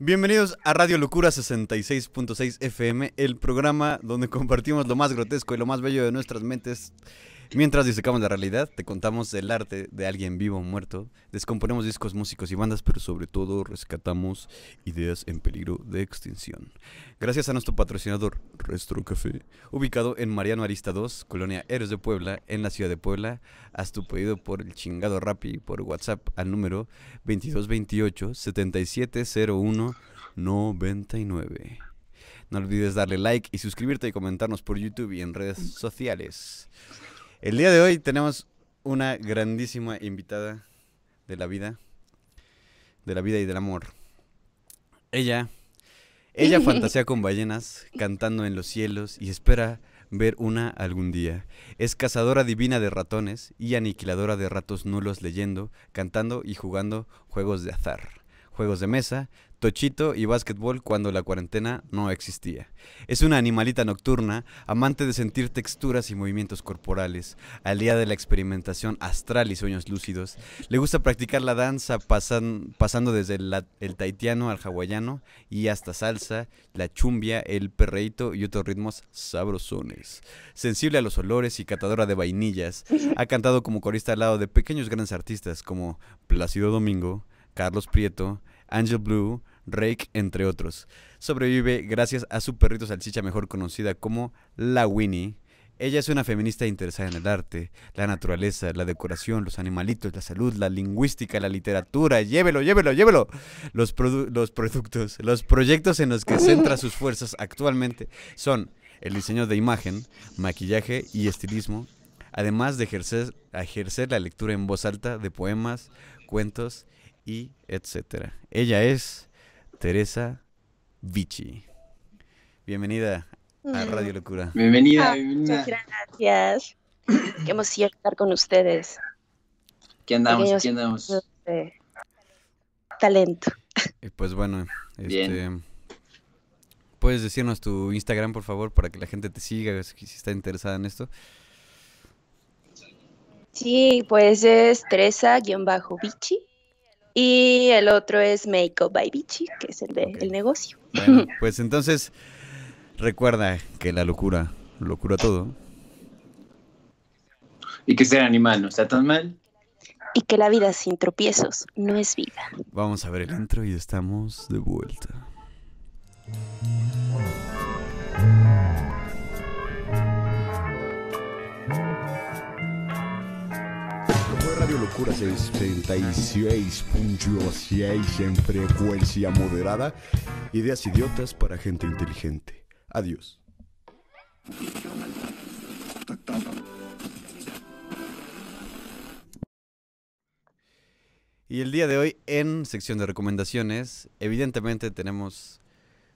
Bienvenidos a Radio Locura 66.6 FM, el programa donde compartimos lo más grotesco y lo más bello de nuestras mentes. Mientras disecamos la realidad, te contamos el arte de alguien vivo o muerto, descomponemos discos, músicos y bandas, pero sobre todo rescatamos ideas en peligro de extinción. Gracias a nuestro patrocinador, Restro Café, ubicado en Mariano Arista 2, Colonia Héroes de Puebla, en la ciudad de Puebla. Haz tu pedido por el chingado Rappi por WhatsApp al número 2228 7701 99. No olvides darle like y suscribirte y comentarnos por YouTube y en redes sociales. El día de hoy tenemos una grandísima invitada de la vida, de la vida y del amor. Ella, ella fantasea con ballenas, cantando en los cielos y espera ver una algún día. Es cazadora divina de ratones y aniquiladora de ratos nulos leyendo, cantando y jugando juegos de azar, juegos de mesa, tochito y básquetbol cuando la cuarentena no existía. Es una animalita nocturna, amante de sentir texturas y movimientos corporales, al día de la experimentación astral y sueños lúcidos. Le gusta practicar la danza pasan- pasando desde el, el taitiano al hawaiano y hasta salsa, la chumbia, el perreíto y otros ritmos sabrosones. Sensible a los olores y catadora de vainillas, ha cantado como corista al lado de pequeños grandes artistas como Plácido Domingo, Carlos Prieto, Angel Blue, Rake, entre otros. Sobrevive gracias a su perrito salchicha mejor conocida como la Winnie. Ella es una feminista interesada en el arte, la naturaleza, la decoración, los animalitos, la salud, la lingüística, la literatura. Llévelo, llévelo, llévelo. Los, los productos, los proyectos en los que centra sus fuerzas actualmente son el diseño de imagen, maquillaje y estilismo, además de ejercer, ejercer la lectura en voz alta de poemas, cuentos y etcétera. Ella es Teresa Vichy. Bienvenida a Radio Locura. Bienvenida, Ah, bienvenida. Muchas gracias. Qué emoción estar con ustedes. Aquí andamos, aquí andamos. Eh, talento. Y pues bueno, Bien. este, puedes decirnos tu Instagram, por favor, para que la gente te siga si si está interesada en esto. Sí, pues es Teresa-Vichy. Y el otro es Makeup by Vichy, que es el del Ok. negocio. Bueno, pues entonces recuerda que la locura lo cura todo. Y que ser animal no está tan mal. Y que la vida sin tropiezos no es vida. Vamos a ver el intro y estamos de vuelta. Locura 66.6 en frecuencia moderada. Ideas idiotas para gente inteligente. Adiós. Y el día de hoy en sección de recomendaciones, evidentemente tenemos,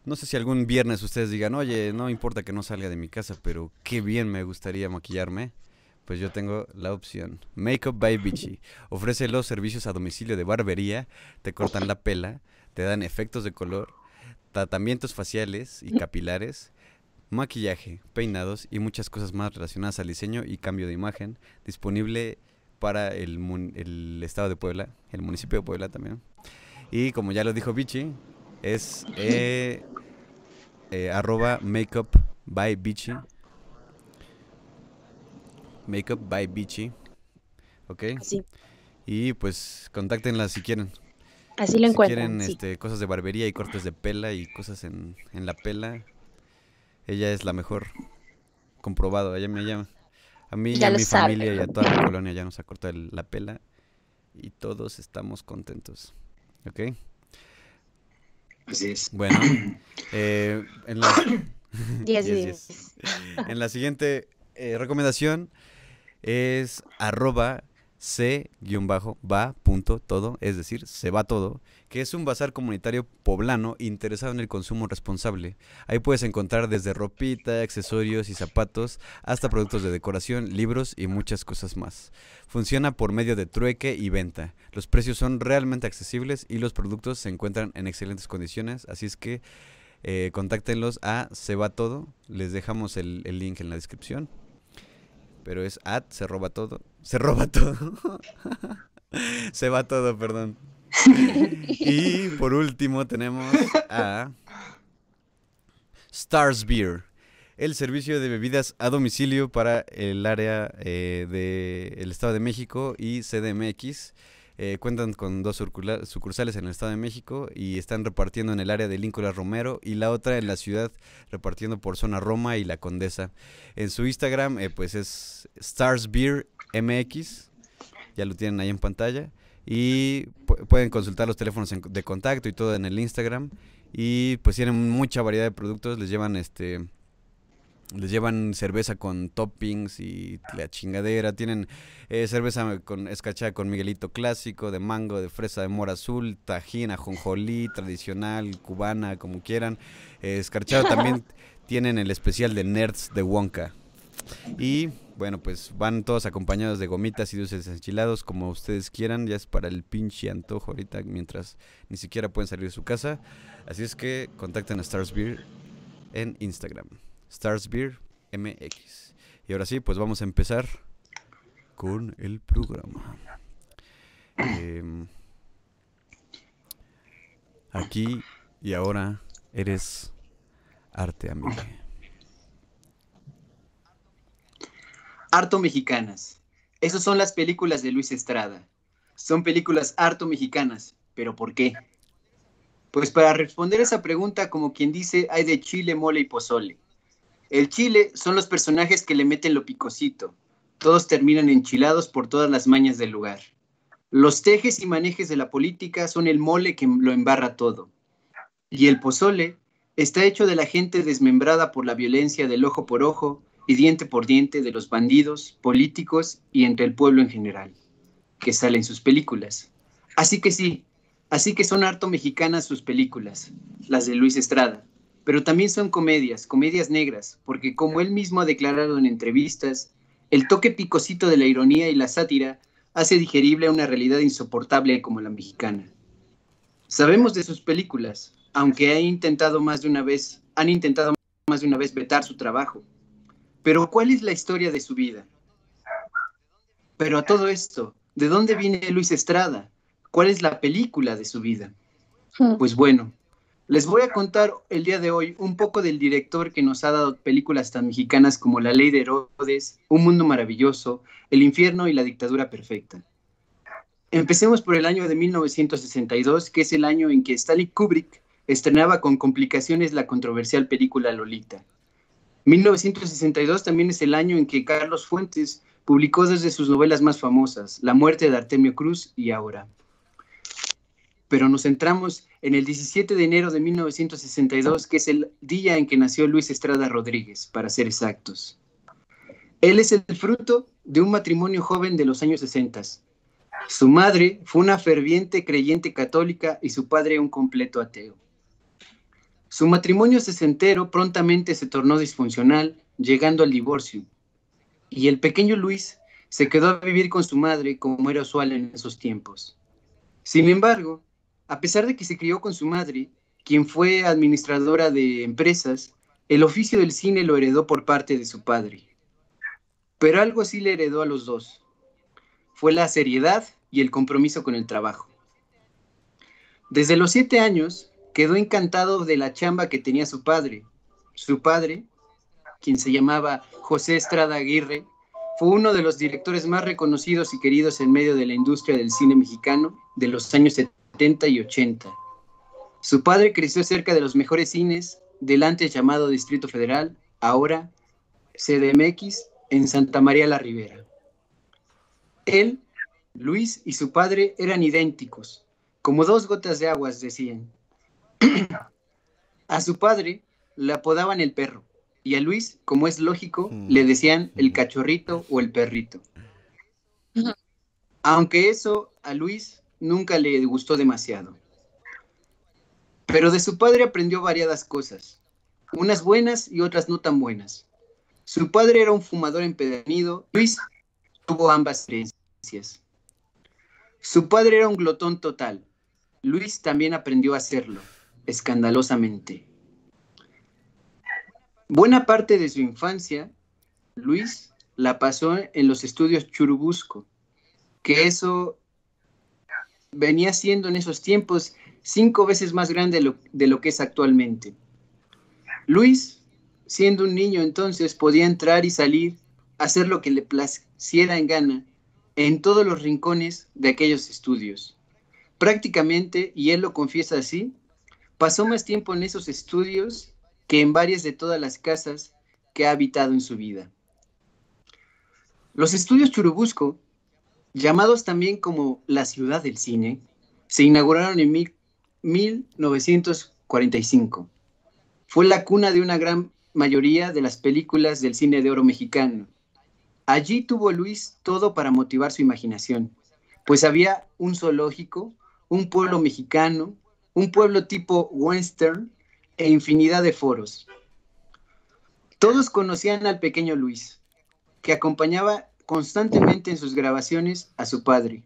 no sé si algún viernes ustedes digan, oye, no importa que no salga de mi casa, pero qué bien me gustaría maquillarme. Pues yo tengo la opción. Makeup by Vichy. Ofrece los servicios a domicilio de barbería, te cortan la pela, te dan efectos de color, tratamientos faciales y capilares, maquillaje, peinados y muchas cosas más relacionadas al diseño y cambio de imagen. Disponible para el estado de Puebla, el municipio de Puebla también. Y como ya lo dijo Vichy, es eh, eh, arroba makeup by Vichy. Makeup by Vichy. ¿Ok? Así, Y pues contáctenla si quieren. así lo si encuentran. quieren sí. este, cosas de barbería y cortes de pela y cosas en, en la pela, ella es la mejor. Comprobado. Ella me llama. A mí y Ya a lo mi sabe. familia y a toda la colonia ya nos ha cortado el- la pela y todos estamos contentos. ¿Ok? Así es. Bueno, eh, en, la, en la siguiente eh, recomendación es arroba c-va.todo, es decir, se va todo, que es un bazar comunitario poblano interesado en el consumo responsable. Ahí puedes encontrar desde ropita, accesorios y zapatos, hasta productos de decoración, libros y muchas cosas más. Funciona por medio de trueque y venta. Los precios son realmente accesibles y los productos se encuentran en excelentes condiciones, así es que eh, contáctenlos a Se va todo. Les dejamos el, el link en la descripción. Pero es at se roba todo. Se roba todo. se va todo, perdón. y por último tenemos a Stars Beer, el servicio de bebidas a domicilio para el área eh, del Estado de México y CDMX. Eh, cuentan con dos sucursales en el Estado de México y están repartiendo en el área de Lincoln Romero y la otra en la ciudad repartiendo por zona Roma y la Condesa. En su Instagram eh, pues es Stars Beer MX, ya lo tienen ahí en pantalla y pu- pueden consultar los teléfonos de contacto y todo en el Instagram y pues tienen mucha variedad de productos, les llevan este les llevan cerveza con toppings y la chingadera. Tienen eh, cerveza con escachada con Miguelito clásico, de mango, de fresa, de mora azul, tajín, ajonjolí, tradicional, cubana, como quieran. Eh, escarchado también tienen el especial de Nerds de Wonka. Y bueno, pues van todos acompañados de gomitas y dulces enchilados, como ustedes quieran. Ya es para el pinche antojo ahorita, mientras ni siquiera pueden salir de su casa. Así es que contacten a Stars Beer en Instagram. Stars Beer MX. Y ahora sí, pues vamos a empezar con el programa. Em, aquí y ahora eres arte, amigo. Harto mexicanas. Esas son las películas de Luis Estrada. Son películas harto mexicanas. ¿Pero por qué? Pues para responder esa pregunta, como quien dice, hay de chile, mole y pozole. El chile son los personajes que le meten lo picosito. Todos terminan enchilados por todas las mañas del lugar. Los tejes y manejes de la política son el mole que lo embarra todo. Y el pozole está hecho de la gente desmembrada por la violencia del ojo por ojo y diente por diente de los bandidos, políticos y entre el pueblo en general, que sale en sus películas. Así que sí, así que son harto mexicanas sus películas, las de Luis Estrada, pero también son comedias, comedias negras, porque como él mismo ha declarado en entrevistas, el toque picosito de la ironía y la sátira hace digerible a una realidad insoportable como la mexicana. Sabemos de sus películas, aunque ha intentado más de una vez, han intentado más de una vez vetar su trabajo. Pero ¿cuál es la historia de su vida? Pero a todo esto, ¿de dónde viene Luis Estrada? ¿Cuál es la película de su vida? Pues bueno, les voy a contar el día de hoy un poco del director que nos ha dado películas tan mexicanas como La Ley de Herodes, Un Mundo Maravilloso, El Infierno y La Dictadura Perfecta. Empecemos por el año de 1962, que es el año en que Stanley Kubrick estrenaba con complicaciones la controversial película Lolita. 1962 también es el año en que Carlos Fuentes publicó dos de sus novelas más famosas, La muerte de Artemio Cruz y Ahora. Pero nos centramos en el 17 de enero de 1962, que es el día en que nació Luis Estrada Rodríguez, para ser exactos. Él es el fruto de un matrimonio joven de los años 60. Su madre fue una ferviente creyente católica y su padre un completo ateo. Su matrimonio sesentero prontamente se tornó disfuncional, llegando al divorcio. Y el pequeño Luis se quedó a vivir con su madre como era usual en esos tiempos. Sin embargo, a pesar de que se crió con su madre, quien fue administradora de empresas, el oficio del cine lo heredó por parte de su padre. Pero algo sí le heredó a los dos. Fue la seriedad y el compromiso con el trabajo. Desde los siete años, quedó encantado de la chamba que tenía su padre. Su padre, quien se llamaba José Estrada Aguirre, fue uno de los directores más reconocidos y queridos en medio de la industria del cine mexicano de los años 70 y 80. Su padre creció cerca de los mejores cines del antes llamado Distrito Federal, ahora CDMX, en Santa María la Ribera. Él, Luis y su padre eran idénticos, como dos gotas de aguas, decían. a su padre le apodaban el perro y a Luis, como es lógico, le decían el cachorrito o el perrito. Aunque eso a Luis nunca le gustó demasiado. Pero de su padre aprendió variadas cosas, unas buenas y otras no tan buenas. Su padre era un fumador empedernido, Luis tuvo ambas creencias. Su padre era un glotón total, Luis también aprendió a hacerlo, escandalosamente. Buena parte de su infancia, Luis la pasó en los estudios Churubusco, que eso venía siendo en esos tiempos cinco veces más grande de lo, de lo que es actualmente. Luis, siendo un niño entonces, podía entrar y salir, hacer lo que le placiera en gana en todos los rincones de aquellos estudios. Prácticamente, y él lo confiesa así, pasó más tiempo en esos estudios que en varias de todas las casas que ha habitado en su vida. Los estudios Churubusco, llamados también como la ciudad del cine, se inauguraron en 1945. Fue la cuna de una gran mayoría de las películas del cine de oro mexicano. Allí tuvo Luis todo para motivar su imaginación, pues había un zoológico, un pueblo mexicano, un pueblo tipo western e infinidad de foros. Todos conocían al pequeño Luis, que acompañaba constantemente en sus grabaciones a su padre.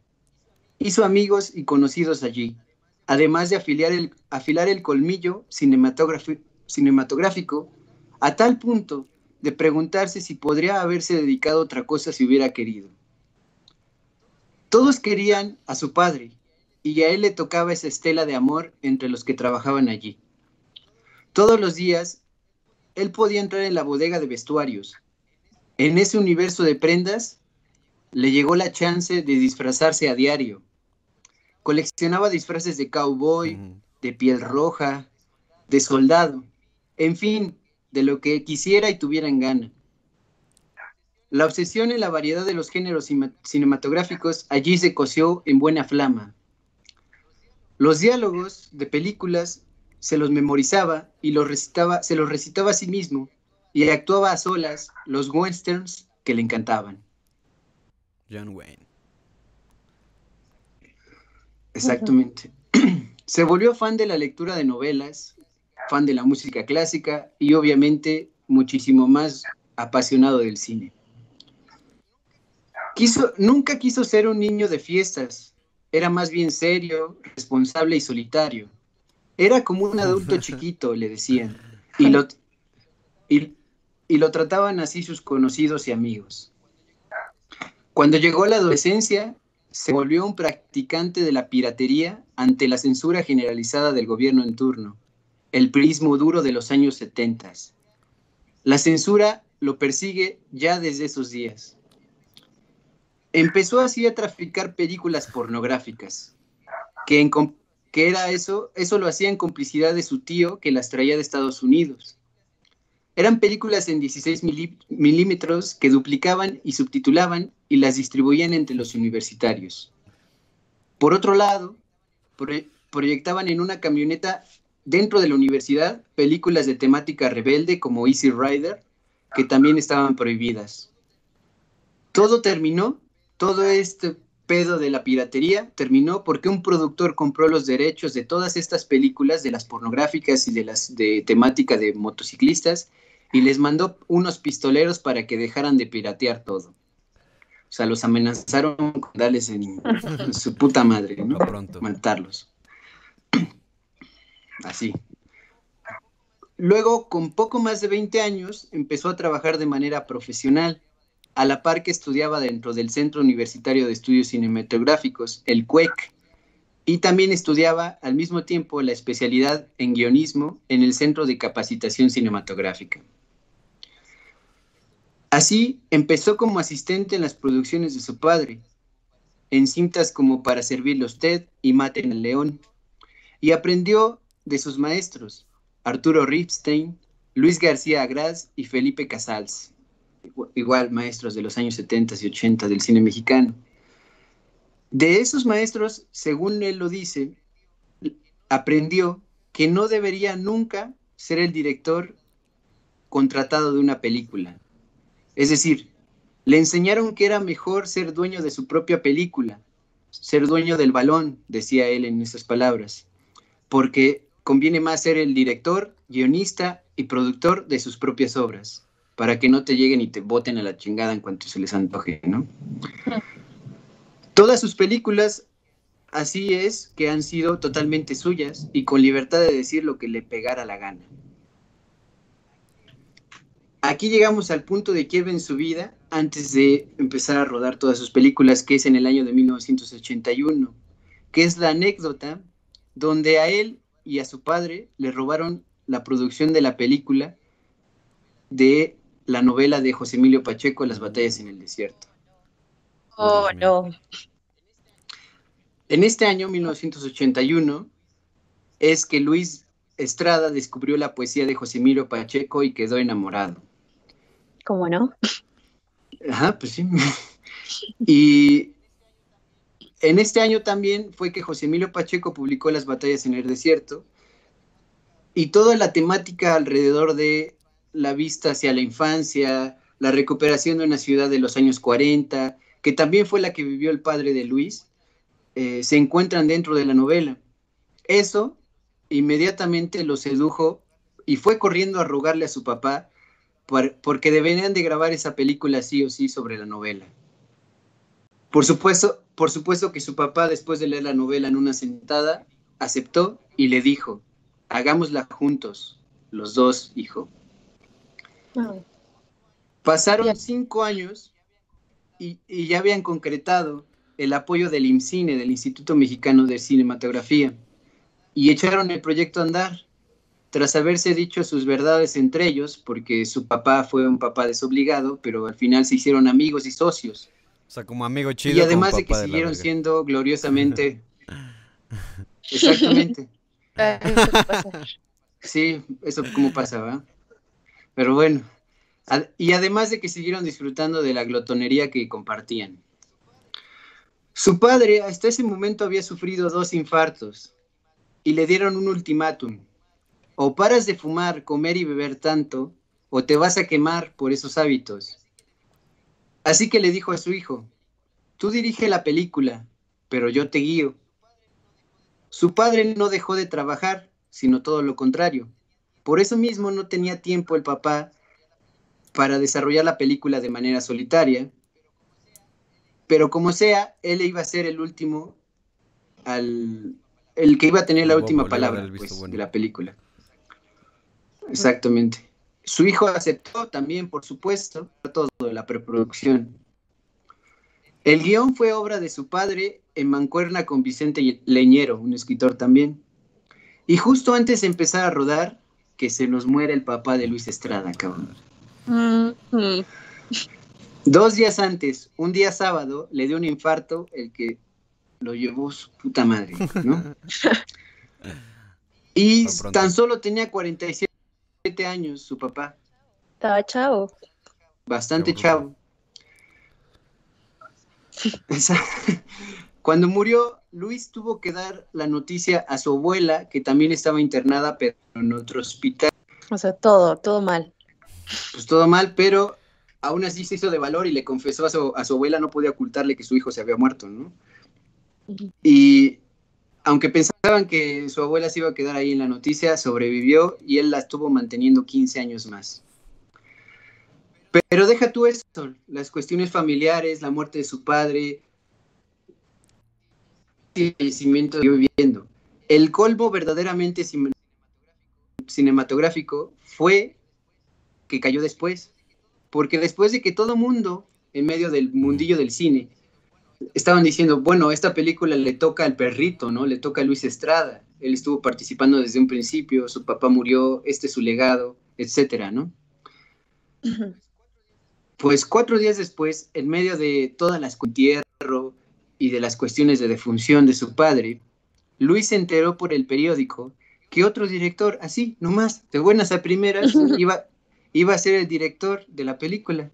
Hizo amigos y conocidos allí, además de el, afilar el colmillo cinematográfico a tal punto de preguntarse si podría haberse dedicado otra cosa si hubiera querido. Todos querían a su padre y a él le tocaba esa estela de amor entre los que trabajaban allí. Todos los días, él podía entrar en la bodega de vestuarios. En ese universo de prendas, le llegó la chance de disfrazarse a diario. Coleccionaba disfraces de cowboy, de piel roja, de soldado, en fin, de lo que quisiera y tuviera en gana. La obsesión en la variedad de los géneros cinematográficos allí se coció en buena flama. Los diálogos de películas se los memorizaba y los recitaba, se los recitaba a sí mismo y actuaba a solas los westerns que le encantaban. John Wayne. Exactamente. Se volvió fan de la lectura de novelas, fan de la música clásica y obviamente muchísimo más apasionado del cine. Quiso, nunca quiso ser un niño de fiestas, era más bien serio, responsable y solitario. Era como un adulto chiquito, le decían, y lo, y, y lo trataban así sus conocidos y amigos. Cuando llegó a la adolescencia, se volvió un practicante de la piratería ante la censura generalizada del gobierno en turno, el prismo duro de los años 70. La censura lo persigue ya desde esos días. Empezó así a traficar películas pornográficas, que, que era eso, eso lo hacía en complicidad de su tío que las traía de Estados Unidos. Eran películas en 16 milímetros que duplicaban y subtitulaban y las distribuían entre los universitarios. Por otro lado, proyectaban en una camioneta dentro de la universidad películas de temática rebelde como Easy Rider, que también estaban prohibidas. Todo terminó, todo este pedo de la piratería terminó porque un productor compró los derechos de todas estas películas, de las pornográficas y de las de temática de motociclistas, y les mandó unos pistoleros para que dejaran de piratear todo. O sea, los amenazaron con darles en, su puta madre, ¿no? Pronto. Matarlos. Así. Luego, con poco más de 20 años, empezó a trabajar de manera profesional, a la par que estudiaba dentro del Centro Universitario de Estudios Cinematográficos, el CUEC, y también estudiaba al mismo tiempo la especialidad en guionismo en el Centro de Capacitación Cinematográfica. Así empezó como asistente en las producciones de su padre, en cintas como Para servirle a usted y Maten al león, y aprendió de sus maestros, Arturo Ripstein, Luis García Agraz y Felipe Casals, igual maestros de los años 70 y 80 del cine mexicano. De esos maestros, según él lo dice, aprendió que no debería nunca ser el director contratado de una película, es decir, le enseñaron que era mejor ser dueño de su propia película, ser dueño del balón, decía él en esas palabras, porque conviene más ser el director, guionista y productor de sus propias obras, para que no te lleguen y te boten a la chingada en cuanto se les antoje, ¿no? Todas sus películas, así es, que han sido totalmente suyas y con libertad de decir lo que le pegara la gana. Aquí llegamos al punto de quiebre en su vida antes de empezar a rodar todas sus películas, que es en el año de 1981, que es la anécdota donde a él y a su padre le robaron la producción de la película de la novela de José Emilio Pacheco, Las batallas en el desierto. Oh, no. En este año, 1981, es que Luis Estrada descubrió la poesía de José Emilio Pacheco y quedó enamorado. ¿Cómo no? Ajá, pues sí. y en este año también fue que José Emilio Pacheco publicó Las batallas en el desierto y toda la temática alrededor de la vista hacia la infancia, la recuperación de una ciudad de los años 40, que también fue la que vivió el padre de Luis, eh, se encuentran dentro de la novela. Eso inmediatamente lo sedujo y fue corriendo a rogarle a su papá porque deberían de grabar esa película sí o sí sobre la novela. Por supuesto, por supuesto que su papá, después de leer la novela en una sentada, aceptó y le dijo, hagámosla juntos, los dos, hijo. Pasaron cinco años y, y, ya habían concretado el apoyo del IMCINE, del Instituto Mexicano de Cinematografía, y echaron el proyecto a andar. Tras haberse dicho sus verdades entre ellos, porque su papá fue un papá desobligado, pero al final se hicieron amigos y socios. O sea, como amigo chido. Y además de que siguieron siendo gloriosamente. Exactamente. sí, eso como pasaba. Pero bueno. Y además de que siguieron disfrutando de la glotonería que compartían. Su padre hasta ese momento había sufrido dos infartos y le dieron un ultimátum. O paras de fumar, comer y beber tanto, o te vas a quemar por esos hábitos. Así que le dijo a su hijo, tú dirige la película, pero yo te guío. Su padre no dejó de trabajar, sino todo lo contrario. Por eso mismo no tenía tiempo el papá para desarrollar la película de manera solitaria, pero como sea, él iba a ser el último, al, el que iba a tener la última palabra pues, de la película. Exactamente. Su hijo aceptó también, por supuesto, todo, la preproducción. El guion fue obra de su padre en mancuerna con Vicente Leñero, un escritor también. Y justo antes de empezar a rodar, que se nos muere el papá de Luis Estrada, cabrón. Dos días antes, un día sábado, le dio un infarto, el que lo llevó su puta madre, ¿no? y tan solo tenía 47 años su papá. Estaba chavo. Bastante chavo. Cuando murió, Luis tuvo que dar la noticia a su abuela, que también estaba internada, pero en otro hospital. O sea, todo, todo mal. Pues todo mal, pero aún así se hizo de valor y le confesó a su, a su abuela, no podía ocultarle que su hijo se había muerto, ¿no? Y aunque pensaban que su abuela se iba a quedar ahí en la noticia, sobrevivió y él la estuvo manteniendo 15 años más. Pero deja tú esto, las cuestiones familiares, la muerte de su padre, el fallecimiento que viviendo. El colmo verdaderamente cinematográfico fue que cayó después, porque después de que todo mundo, en medio del mundillo del cine, estaban diciendo, bueno, esta película le toca al perrito, ¿no? Le toca a Luis Estrada. Él estuvo participando desde un principio, su papá murió, este es su legado, etcétera, ¿no? Pues cuatro días después, en medio de todas las entierro y de las cuestiones de defunción de su padre, Luis se enteró por el periódico que otro director, así, nomás, de buenas a primeras, iba, iba a ser el director de la película.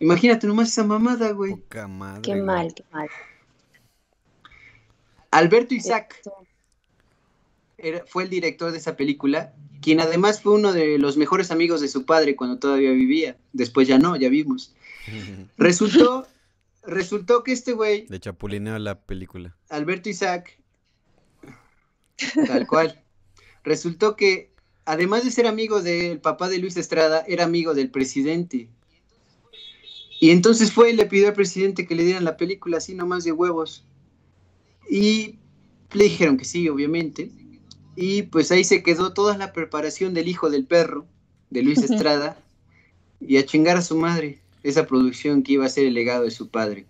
Imagínate nomás esa mamada, güey. qué mal, qué mal. Alberto Isaac fue el director de esa película, quien además fue uno de los mejores amigos de su padre cuando todavía vivía. Después ya no, ya vimos. Resultó, resultó que este güey. De chapulineo la película. Alberto Isaac. Tal cual. Resultó que, además de ser amigo del papá de Luis Estrada, era amigo del presidente. Y entonces fue y le pidió al presidente que le dieran la película así nomás de huevos. Y le dijeron que sí, obviamente. Y pues ahí se quedó toda la preparación del hijo del perro, de Luis Estrada, y a chingar a su madre, esa producción que iba a ser el legado de su padre.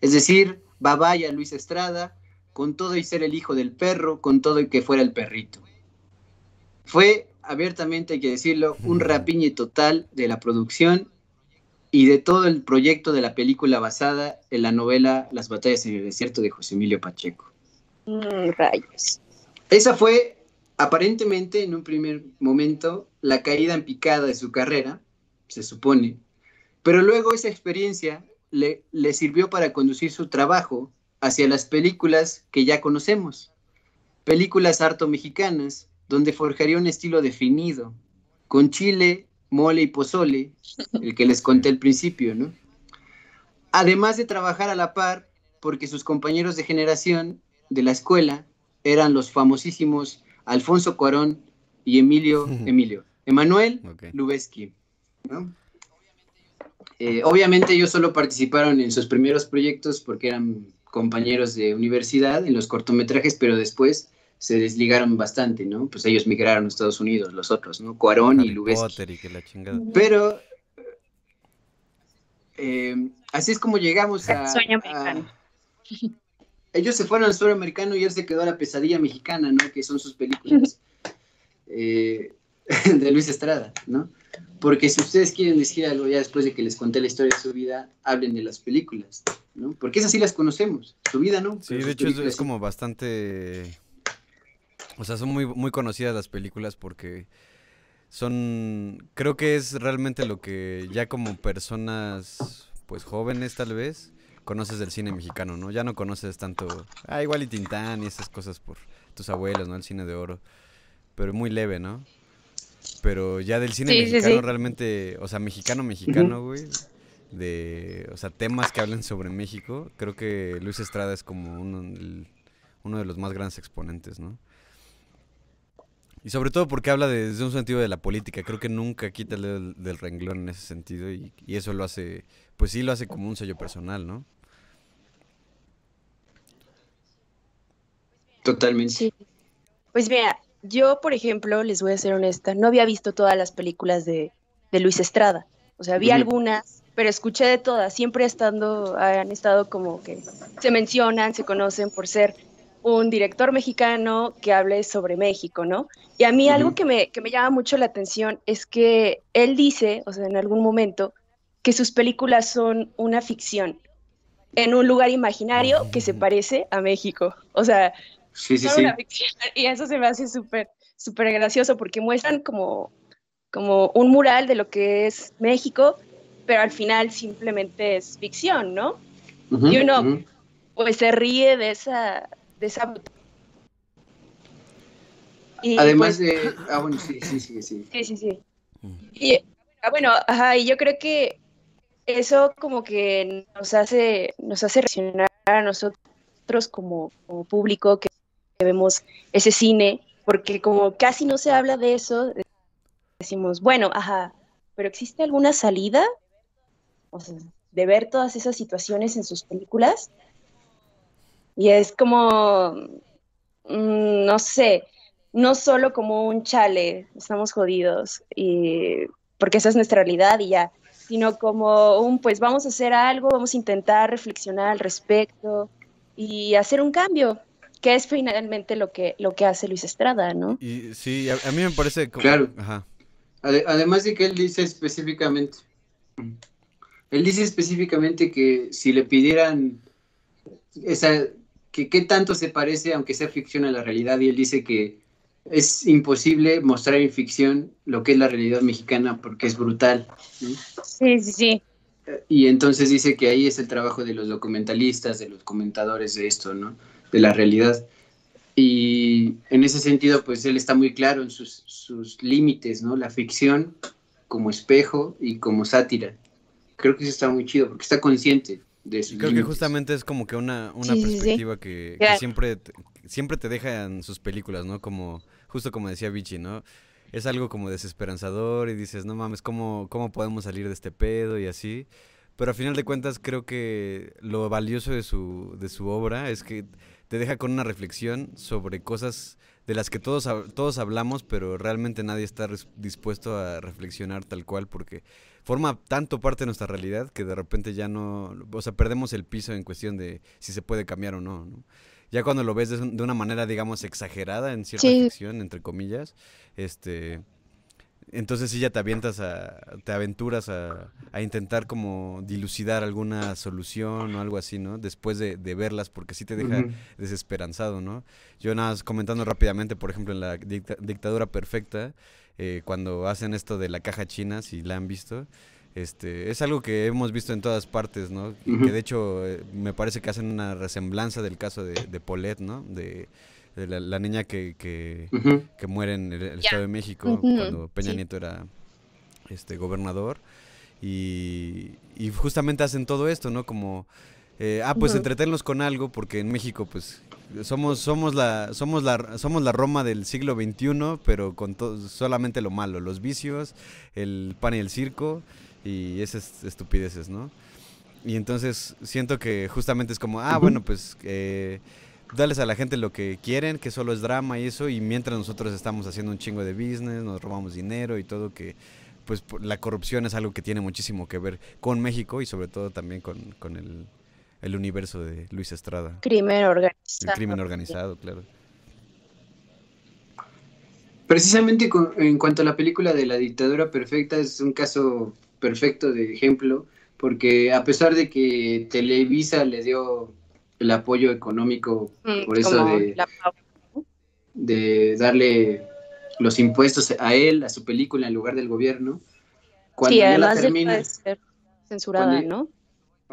Es decir, Babaya Luis Estrada, con todo y ser el hijo del perro, con todo y que fuera el perrito. Fue, abiertamente hay que decirlo, un rapiñe total de la producción y de todo el proyecto de la película basada en la novela Las batallas en el desierto de José Emilio Pacheco. Mm, rayos. Esa fue, aparentemente, en un primer momento, la caída en picada de su carrera, se supone, pero luego esa experiencia le, le sirvió para conducir su trabajo hacia las películas que ya conocemos, películas harto mexicanas, donde forjaría un estilo definido, con chile, mole y pozole, el que les conté al principio, ¿no? Además de trabajar a la par, porque sus compañeros de generación de la escuela eran los famosísimos Alfonso Cuarón y Emilio, Emilio, Emanuel Ok. Lubezki, ¿no? Eh, obviamente ellos solo participaron en sus primeros proyectos porque eran compañeros de universidad en los cortometrajes, pero después se desligaron bastante, ¿no? Pues ellos migraron a Estados Unidos, los otros, ¿no? Cuarón y Harry Lubezki. Potter y que la chingada. Pero eh, así es como llegamos a, Sueño a- americano. Ellos se fueron al sueño americano y él se quedó a la pesadilla mexicana, ¿no? Que son sus películas eh, de Luis Estrada, ¿no? Porque si ustedes quieren decir algo ya después de que les conté la historia de su vida, hablen de las películas, ¿no? Porque esas sí las conocemos, su vida no. Sí, pero de hecho es, como bastante... O sea, son muy, muy conocidas las películas porque son... Creo que es realmente lo que ya como personas, pues jóvenes tal vez, conoces del cine mexicano, ¿no? Ya no conoces tanto... Ah, igual y Tintán y esas cosas por tus abuelos, ¿no? El cine de oro. Pero muy leve, ¿no? Pero ya del cine Sí, mexicano sí. realmente, o sea, mexicano, mexicano, güey. De, o sea, temas que hablen sobre México. Creo que Luis Estrada es como uno, el- uno de los más grandes exponentes, ¿no? Y sobre todo porque habla de- desde un sentido de la política. Creo que nunca quita el dedo del, del renglón en ese sentido. Y, y eso lo hace, pues sí lo hace como un sello personal, ¿no? Totalmente. Sí. Pues mira, yo, por ejemplo, les voy a ser honesta, no había visto todas las películas de, de Luis Estrada. O sea, vi algunas, pero escuché de todas. Siempre estando, han estado como que se mencionan, se conocen por ser un director mexicano que hable sobre México, ¿no? Y a mí algo que me, que me llama mucho la atención es que él dice, o sea, en algún momento, que sus películas son una ficción en un lugar imaginario que se parece a México. O sea, Sí, sí, son sí. una ficción. Y eso se me hace súper, súper gracioso porque muestran como, como un mural de lo que es México, pero al final simplemente es ficción, ¿no? Y uno-. Pues se ríe de esa... De esa... Y, Además pues, de... Ah, bueno, sí, sí, sí, sí. Sí, sí, sí. Mm. Y, ah, bueno, ajá, y yo creo que eso como que nos hace, nos hace reaccionar a nosotros como, como público que, que vemos ese cine, porque como casi no se habla de eso, decimos, bueno, ajá, pero ¿existe alguna salida? O sea, de ver todas esas situaciones en sus películas. Y es como, mm, no sé, no solo como un chale, estamos jodidos, y, porque esa es nuestra realidad y ya, sino como un, pues vamos a hacer algo, vamos a intentar reflexionar al respecto y hacer un cambio, que es finalmente lo que, lo que hace Luis Estrada, ¿no? Y sí, a, a mí me parece como... Claro. Ajá. Ade- Además de que él dice específicamente, él dice específicamente que si le pidieran esa, que qué tanto se parece, aunque sea ficción, a la realidad, y él dice que es imposible mostrar en ficción lo que es la realidad mexicana porque es brutal. ¿no? Sí, sí, sí. Y entonces dice que ahí es el trabajo de los documentalistas, de los comentadores de esto, ¿no? De la realidad. Y en ese sentido, pues él está muy claro en sus, sus límites, ¿no? La ficción como espejo y como sátira. Creo que eso está muy chido porque está consciente de sus Creo que justamente es como que una, una Sí, sí, sí. perspectiva que, que Claro. siempre, te, siempre te deja en sus películas, ¿no? Como, justo como decía Vichy, ¿no? Es algo como desesperanzador y dices, no mames, ¿cómo, ¿cómo podemos salir de este pedo y así? Pero a final de cuentas creo que lo valioso de su, de su obra es que te deja con una reflexión sobre cosas de las que todos, todos hablamos, pero realmente nadie está dispuesto a reflexionar tal cual porque forma tanto parte de nuestra realidad que de repente ya no, o sea, perdemos el piso en cuestión de si se puede cambiar o no, ¿no? Ya cuando lo ves de, de una manera, digamos, exagerada en cierta Sí. ficción, entre comillas, este, entonces sí ya te avientas a, te aventuras a, a intentar como dilucidar alguna solución o algo así, ¿no? Después de, de verlas, porque sí te deja desesperanzado, ¿no? Yo nada más comentando rápidamente, por ejemplo, en la dicta- dictadura perfecta, eh, cuando hacen esto de la caja china, si la han visto, este, es algo que hemos visto en todas partes, ¿no? Que de hecho eh, me parece que hacen una resemblanza del caso de, de Paulette, ¿no? De, de la, la niña que, que, muere en el, el. Estado de México cuando Peña sí. Nieto era este gobernador y, y justamente hacen todo esto, ¿no? Como eh, ah, pues Ujú. entretenerlos con algo porque en México pues somos somos la somos la somos la Roma del siglo XXI, pero con solamente lo malo, los vicios, el pan y el circo y esas estupideces, ¿no? Y entonces siento que justamente es como, ah, bueno, pues eh, darles a la gente lo que quieren, que solo es drama y eso, y mientras nosotros estamos haciendo un chingo de business, nos robamos dinero y todo, que pues la corrupción es algo que tiene muchísimo que ver con México y sobre todo también con, con el, el universo de Luis Estrada. Crimen organizado. El crimen organizado, claro. Precisamente con- en cuanto a la película de la dictadura perfecta, es un caso perfecto de ejemplo, porque a pesar de que Televisa le dio el apoyo económico Mm, por eso de, la de darle los impuestos a él, a su película, en lugar del gobierno, cuando Sí, ya la termina, puede ser censurada, Cuando- ¿no?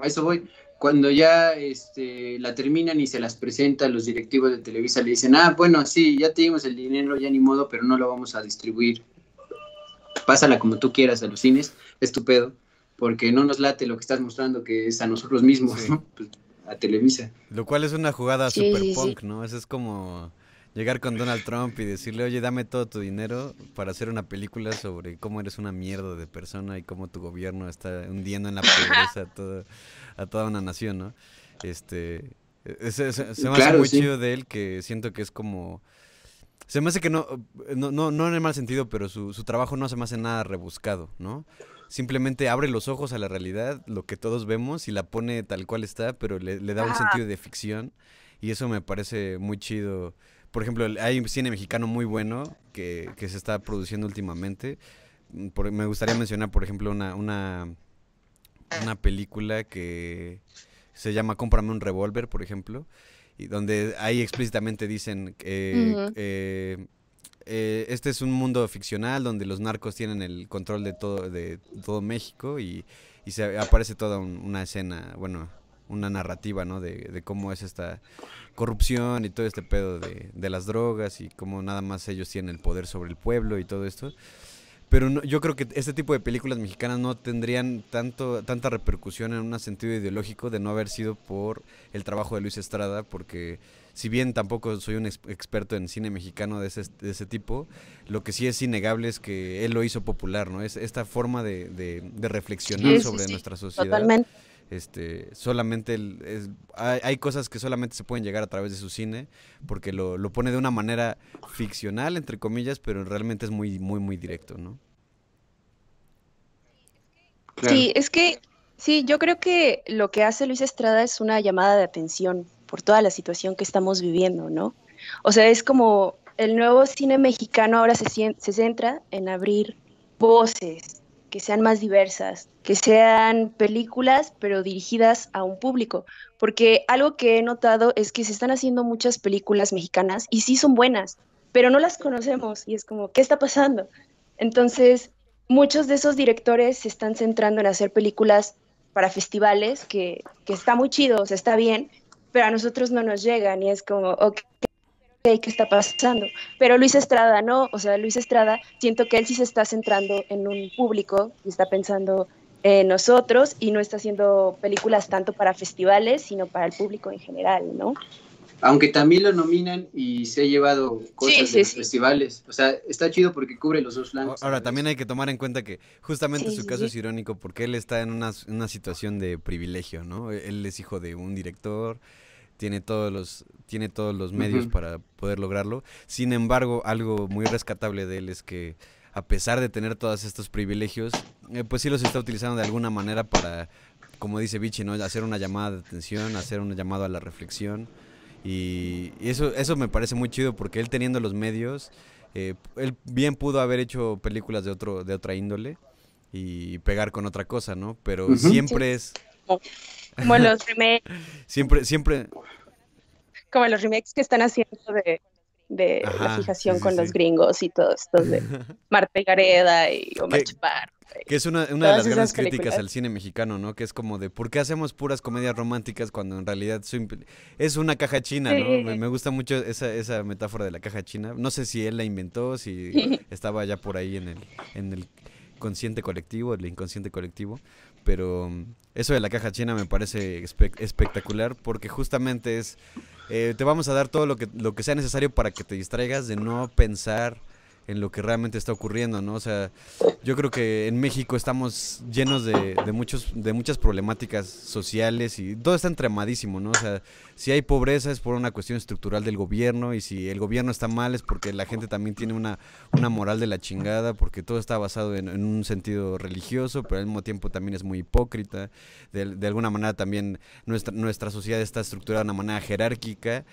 a eso voy, cuando ya este, la terminan y se las presenta, los directivos de Televisa le dicen, ah, bueno, sí, ya te dimos el dinero, ya ni modo, pero no lo vamos a distribuir. Pásala como tú quieras a los cines, es tu pedo, porque no nos late lo que estás mostrando, que es a nosotros mismos, Sí. ¿no? Pues, a Televisa. Lo cual es una jugada Sí, super sí, sí. punk, ¿no? Eso es como llegar con Donald Trump y decirle, oye, dame todo tu dinero para hacer una película sobre cómo eres una mierda de persona y cómo tu gobierno está hundiendo en la pobreza a toda, a toda una nación, ¿no? Este, ese- se me hace muy sí. chido de él que siento que es como... Se me hace que no, no, no, no en el mal sentido, pero su, su trabajo no se me hace nada rebuscado, ¿no? Simplemente abre los ojos a la realidad, lo que todos vemos, y la pone tal cual está, pero le, le da un sentido de ficción. Y eso me parece muy chido. Por ejemplo, hay un cine mexicano muy bueno que, que se está produciendo últimamente. Mm, por- me gustaría mencionar, por ejemplo, una, una, una película que se llama Cómprame un revólver, por ejemplo, y donde ahí explícitamente dicen eh, eh, este es un mundo ficcional donde los narcos tienen el control de todo, de todo México y, y se aparece toda un- una escena, bueno, una narrativa, ¿no? De, de cómo es esta corrupción y todo este pedo de, de las drogas y cómo nada más ellos tienen el poder sobre el pueblo y todo esto. Pero no- yo creo que este tipo de películas mexicanas no tendrían tanto tanta repercusión en un sentido ideológico de no haber sido por el trabajo de Luis Estrada, porque si bien tampoco soy un ex- experto en cine mexicano de ese, de ese tipo, lo que sí es innegable es que él lo hizo popular, ¿no? Es esta forma de, reflexionar Sí, sí, sobre sí, nuestra sociedad. Totalmente. Este, solamente el- es- hay, hay cosas que solamente se pueden llegar a través de su cine, porque lo, lo pone de una manera ficcional, entre comillas, pero realmente es muy, muy, muy directo, ¿no? Claro. Sí, es que sí, yo creo que lo que hace Luis Estrada es una llamada de atención por toda la situación que estamos viviendo, ¿no? O sea, es como el nuevo cine mexicano ahora se, se centra en abrir voces que sean más diversas, que sean películas, pero dirigidas a un público. Porque algo que he notado es que se están haciendo muchas películas mexicanas y sí son buenas, pero no las conocemos y es como, ¿qué está pasando? Entonces, muchos de esos directores se están centrando en hacer películas para festivales, que, que está muy chido, o sea, está bien, pero a nosotros no nos llegan y es como, ok, ¿qué está pasando? Pero Luis Estrada no, o sea, Luis Estrada, siento que él sí se está centrando en un público y está pensando en nosotros y no está haciendo películas tanto para festivales, sino para el público en general, ¿no? Aunque también lo nominan y se ha llevado cosas Sí, de los sí. festivales. O sea, está chido porque cubre los dos flancos. Ahora, ¿sabes? también hay que tomar en cuenta que justamente Sí, su caso sí. es irónico porque él está en una, una situación de privilegio, ¿no? Él es hijo de un director, tiene todos los, tiene todos los medios para poder lograrlo. Sin embargo, algo muy rescatable de él es que a pesar de tener todos estos privilegios, eh, pues sí los está utilizando de alguna manera para, como dice Vichy, ¿no? hacer una llamada de atención, hacer un llamado a la reflexión. Y, y eso, eso me parece muy chido porque él teniendo los medios, eh, él bien pudo haber hecho películas de, otro, de otra índole y pegar con otra cosa, ¿no? Pero siempre es... Como los remakes, Siempre, siempre... como los remakes que están haciendo de, de Ajá, la fijación sí, sí, con los gringos y todos estos de Marta Gareda y Omar Chaparro. Que es una, una de las grandes críticas al cine mexicano, ¿no? Que es como de, ¿por qué hacemos puras comedias románticas cuando en realidad es una caja china, ¿no? Me gusta mucho esa, esa metáfora de la caja china. No sé si él la inventó, si estaba ya por ahí en el, en el consciente colectivo, el inconsciente colectivo, pero mm, eso de la caja china me parece espe- espectacular porque justamente es, eh, te vamos a dar todo lo que, lo que sea necesario para que te distraigas de no pensar en lo que realmente está ocurriendo, ¿no? O sea, yo creo que en México estamos llenos de, muchos, de muchas problemáticas sociales y todo está entremadísimo, ¿no? O sea, si hay pobreza es por una cuestión estructural del gobierno y si el gobierno está mal es porque la gente también tiene una, una moral de la chingada, porque todo está basado en, en un sentido religioso, pero al mismo tiempo también es muy hipócrita. De, de alguna manera también nuestra, nuestra sociedad está estructurada de una manera jerárquica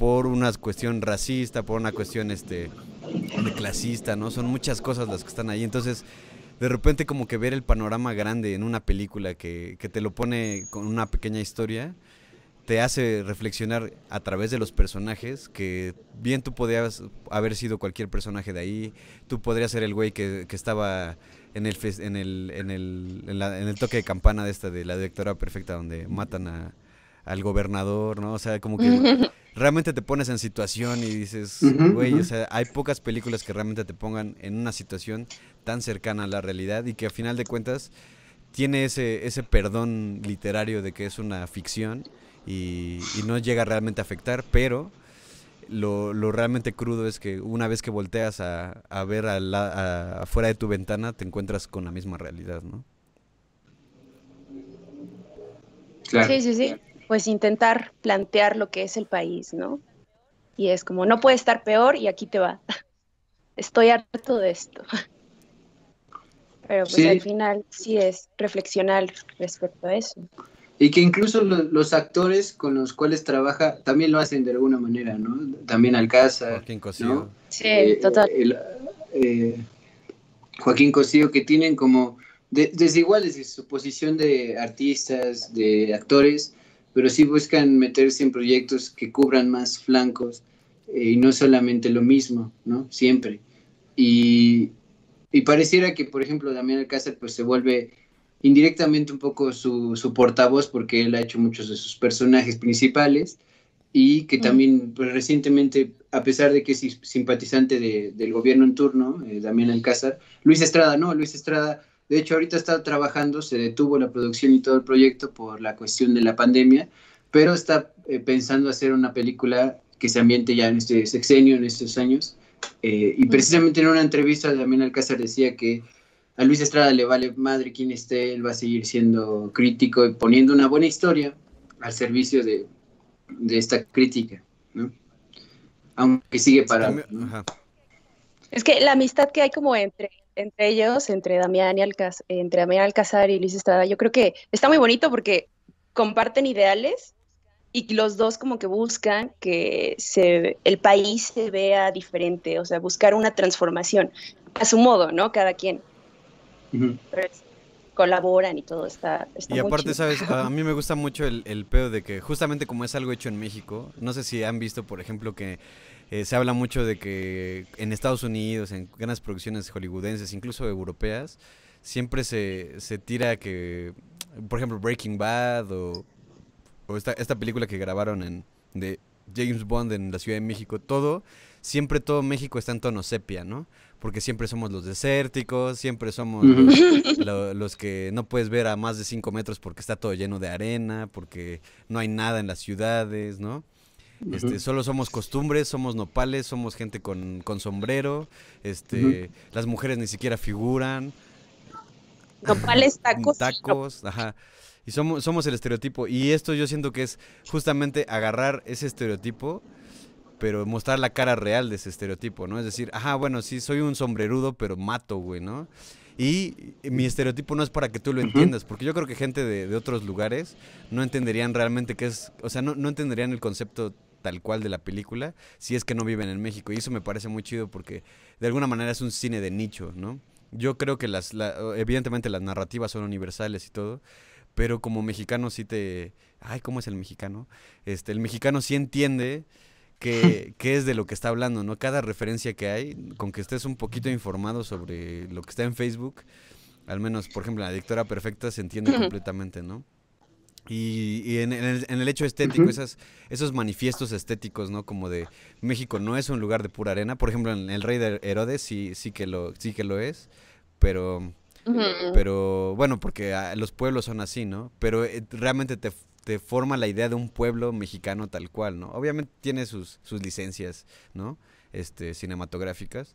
por una cuestión racista, por una cuestión este de clasista, ¿no? Son muchas cosas las que están ahí. Entonces, de repente como que ver el panorama grande en una película que, que te lo pone con una pequeña historia, te hace reflexionar a través de los personajes, que bien tú podías haber sido cualquier personaje de ahí, tú podrías ser el güey que, que estaba en el, en, el, en, el, en, la- en el toque de campana de esta de la directora perfecta donde matan a, al gobernador, ¿no? O sea, como que realmente te pones en situación y dices, güey, o sea, hay pocas películas que realmente te pongan en una situación tan cercana a la realidad y que a final de cuentas tiene ese, ese perdón literario de que es una ficción y, y no llega realmente a afectar, pero lo, lo realmente crudo es que una vez que volteas a, a ver a la- a- afuera de tu ventana te encuentras con la misma realidad, ¿no? Claro. Sí, sí, sí. Pues intentar plantear lo que es el país, ¿no? Y es como, no puede estar peor y aquí te va. Estoy harto de esto. Pero pues Sí. al final sí es reflexionar respecto a eso. Y que incluso lo- los actores con los cuales trabaja también lo hacen de alguna manera, ¿no? También Alcázar, Joaquín Cosío. ¿no? Sí, eh, total. el, eh, Joaquín Cosío, que tienen como de- desiguales en su posición de artistas, de actores, pero sí buscan meterse en proyectos que cubran más flancos eh, y no solamente lo mismo, ¿no? Siempre. Y, y pareciera que, por ejemplo, Damián Alcázar pues se vuelve indirectamente un poco su, su portavoz porque él ha hecho muchos de sus personajes principales y que Mm. también pues, recientemente, a pesar de que es sim- simpatizante de- del gobierno en turno, eh, Damián Alcázar, Luis Estrada, no, Luis Estrada, de hecho ahorita está trabajando, se detuvo la producción y todo el proyecto por la cuestión de la pandemia, pero está eh, pensando hacer una película que se ambiente ya en este sexenio, en estos años, eh, y precisamente en una entrevista Damián Alcázar decía que a Luis Estrada le vale madre quien esté, él va a seguir siendo crítico y poniendo una buena historia al servicio de, de esta crítica, ¿no? Aunque sigue parado. También-. Es que la amistad que hay como entre, entre ellos, entre Damián y Alcázar, entre Damián Alcázar y Luis Estrada, yo creo que está muy bonito porque comparten ideales y los dos como que buscan que se, el país se vea diferente, o sea, buscar una transformación a su modo, ¿no? Cada quien. Ujú. Pero es- colaboran y todo está, está Y muy aparte. ¿sabes? A a mí me gusta mucho el, el pedo de que justamente como es algo hecho en México, no sé si han visto, por ejemplo, que eh, se habla mucho de que en Estados Unidos, en grandes producciones hollywoodenses, incluso europeas, siempre se, se tira que, por ejemplo, Breaking Bad o, o esta, esta película que grabaron en de James Bond en la Ciudad de México, todo, siempre todo México está en tono sepia, ¿no? Porque siempre somos los desérticos, siempre somos Ujú. los, lo- los que no puedes ver a más de 5 metros porque está todo lleno de arena, porque no hay nada en las ciudades, ¿no? Este, solo somos costumbres, somos nopales, somos gente con, con sombrero, este, las mujeres ni siquiera figuran, Nopales, tacos. tacos, ajá. Y somos, somos el estereotipo. Y esto yo siento que es justamente agarrar ese estereotipo pero mostrar la cara real de ese estereotipo, ¿no? Es decir, ajá, bueno, sí, soy un sombrerudo, pero mato, güey, ¿no? Y mi estereotipo no es para que tú lo entiendas, porque yo creo que gente de, de otros lugares no entenderían realmente qué es, o sea, no, no entenderían el concepto tal cual de la película si es que no viven en México. Y eso me parece muy chido porque de alguna manera es un cine de nicho, ¿no? Yo creo que las, la- evidentemente las narrativas son universales y todo, pero como mexicano sí te... Ay, ¿cómo es el mexicano? Este, el mexicano sí entiende que, que es de lo que está hablando, ¿no? Cada referencia que hay, con que estés un poquito informado sobre lo que está en Facebook, al menos, por ejemplo, la dictora perfecta se entiende completamente, ¿no? Y, y en, en el, en el hecho estético, Ujú. esas, esos manifiestos estéticos, ¿no? Como de México no es un lugar de pura arena. Por ejemplo, en El Rey de Herodes sí, sí, que, lo, sí que lo es, pero, pero bueno, porque ah, los pueblos son así, ¿no? Pero eh, realmente te, te forma la idea de un pueblo mexicano tal cual, ¿no? Obviamente tiene sus, sus licencias, ¿no? Este, cinematográficas.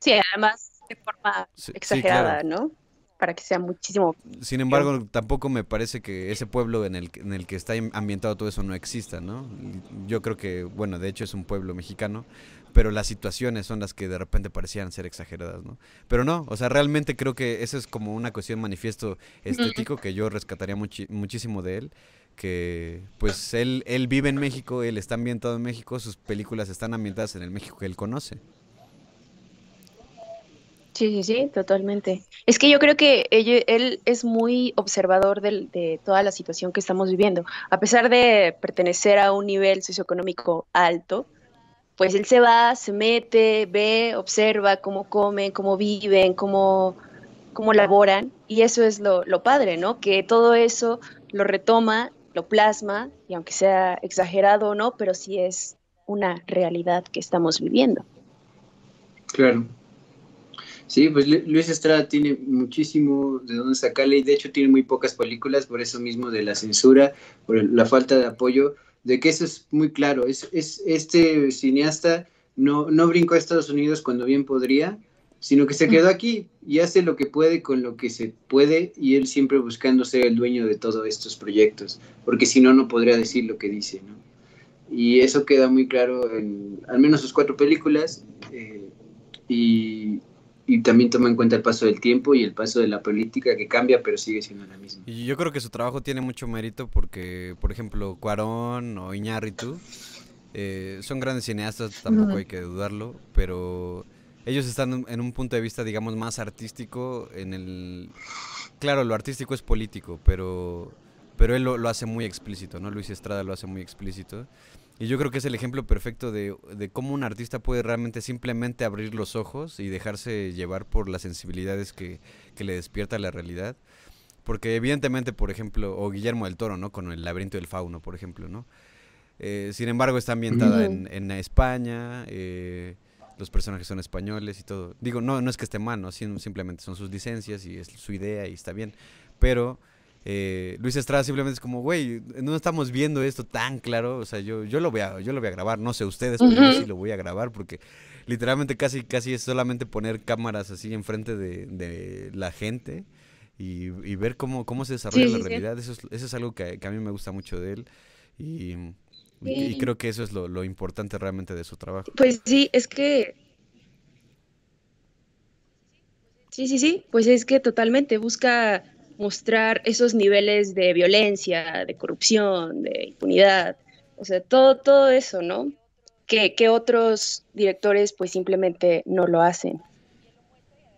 Sí, además de forma Sí, sí, exagerada, claro. ¿no? Para que sea muchísimo. Sin embargo, tampoco me parece que ese pueblo en el, que- en el que está am- ambientado todo eso no exista, ¿no? Yo creo que, bueno, de hecho es un pueblo mexicano, pero las situaciones son las que de repente parecían ser exageradas, ¿no? Pero no, o sea, realmente creo que eso es como una cuestión manifiesto estético que yo rescataría muchísimo de él, que pues él, él vive en México, él está ambientado en México, sus películas están ambientadas en el México que él conoce. Sí, sí, sí, totalmente. Es que yo creo que él es muy observador de toda la situación que estamos viviendo. A pesar de pertenecer a un nivel socioeconómico alto, pues él se va, se mete, ve, observa cómo comen, cómo viven, cómo, cómo laboran. Y eso es lo, lo padre, ¿no? Que todo eso lo retoma, lo plasma, y aunque sea exagerado o no, pero sí es una realidad que estamos viviendo. Claro. Sí, pues Lu- Luis Estrada tiene muchísimo de dónde sacarle y de hecho tiene muy pocas películas por eso mismo de la censura, por la falta de apoyo, de que eso es muy claro. Es, es este cineasta no, no brincó a Estados Unidos cuando bien podría, sino que se quedó aquí y hace lo que puede con lo que se puede y él siempre buscando ser el dueño de todos estos proyectos, porque si no, no podría decir lo que dice, ¿no? Y eso queda muy claro en al menos sus cuatro películas. eh, y, y también toma en cuenta el paso del tiempo y el paso de la política que cambia, pero sigue siendo la misma. Y yo creo que su trabajo tiene mucho mérito porque, por ejemplo, Cuarón o Iñárritu eh, son grandes cineastas, tampoco hay que dudarlo, pero ellos están en un punto de vista, digamos, más artístico. En el, claro, lo artístico es político, pero, pero él lo, lo hace muy explícito, ¿no? Luis Estrada lo hace muy explícito. Y yo creo que es el ejemplo perfecto de, de cómo un artista puede realmente simplemente abrir los ojos y dejarse llevar por las sensibilidades que, que le despierta la realidad. Porque evidentemente, por ejemplo, o Guillermo del Toro, ¿no? Con el laberinto del fauno, por ejemplo, ¿no? Eh, sin embargo, está ambientada Ujú. en, en España, eh, los personajes son españoles y todo. Digo, no, no es que esté mal, ¿no? Sim- simplemente son sus licencias y es su idea y está bien. Pero eh, Luis Estrada simplemente es como, güey, no estamos viendo esto tan claro. O sea, yo, yo, lo voy a, yo lo voy a grabar, no sé ustedes, pero yo sí lo voy a grabar porque literalmente casi, casi es solamente poner cámaras así enfrente de, de la gente y, y ver cómo, cómo se desarrolla Sí, la sí, sí. realidad. Eso es, eso es algo que, que a mí me gusta mucho de él y, y- creo que eso es lo, lo importante realmente de su trabajo. Pues sí, es que... Sí, sí, sí, pues es que totalmente busca mostrar esos niveles de violencia, de corrupción, de impunidad, o sea, todo, todo eso, ¿no? Que, que otros directores pues simplemente no lo hacen.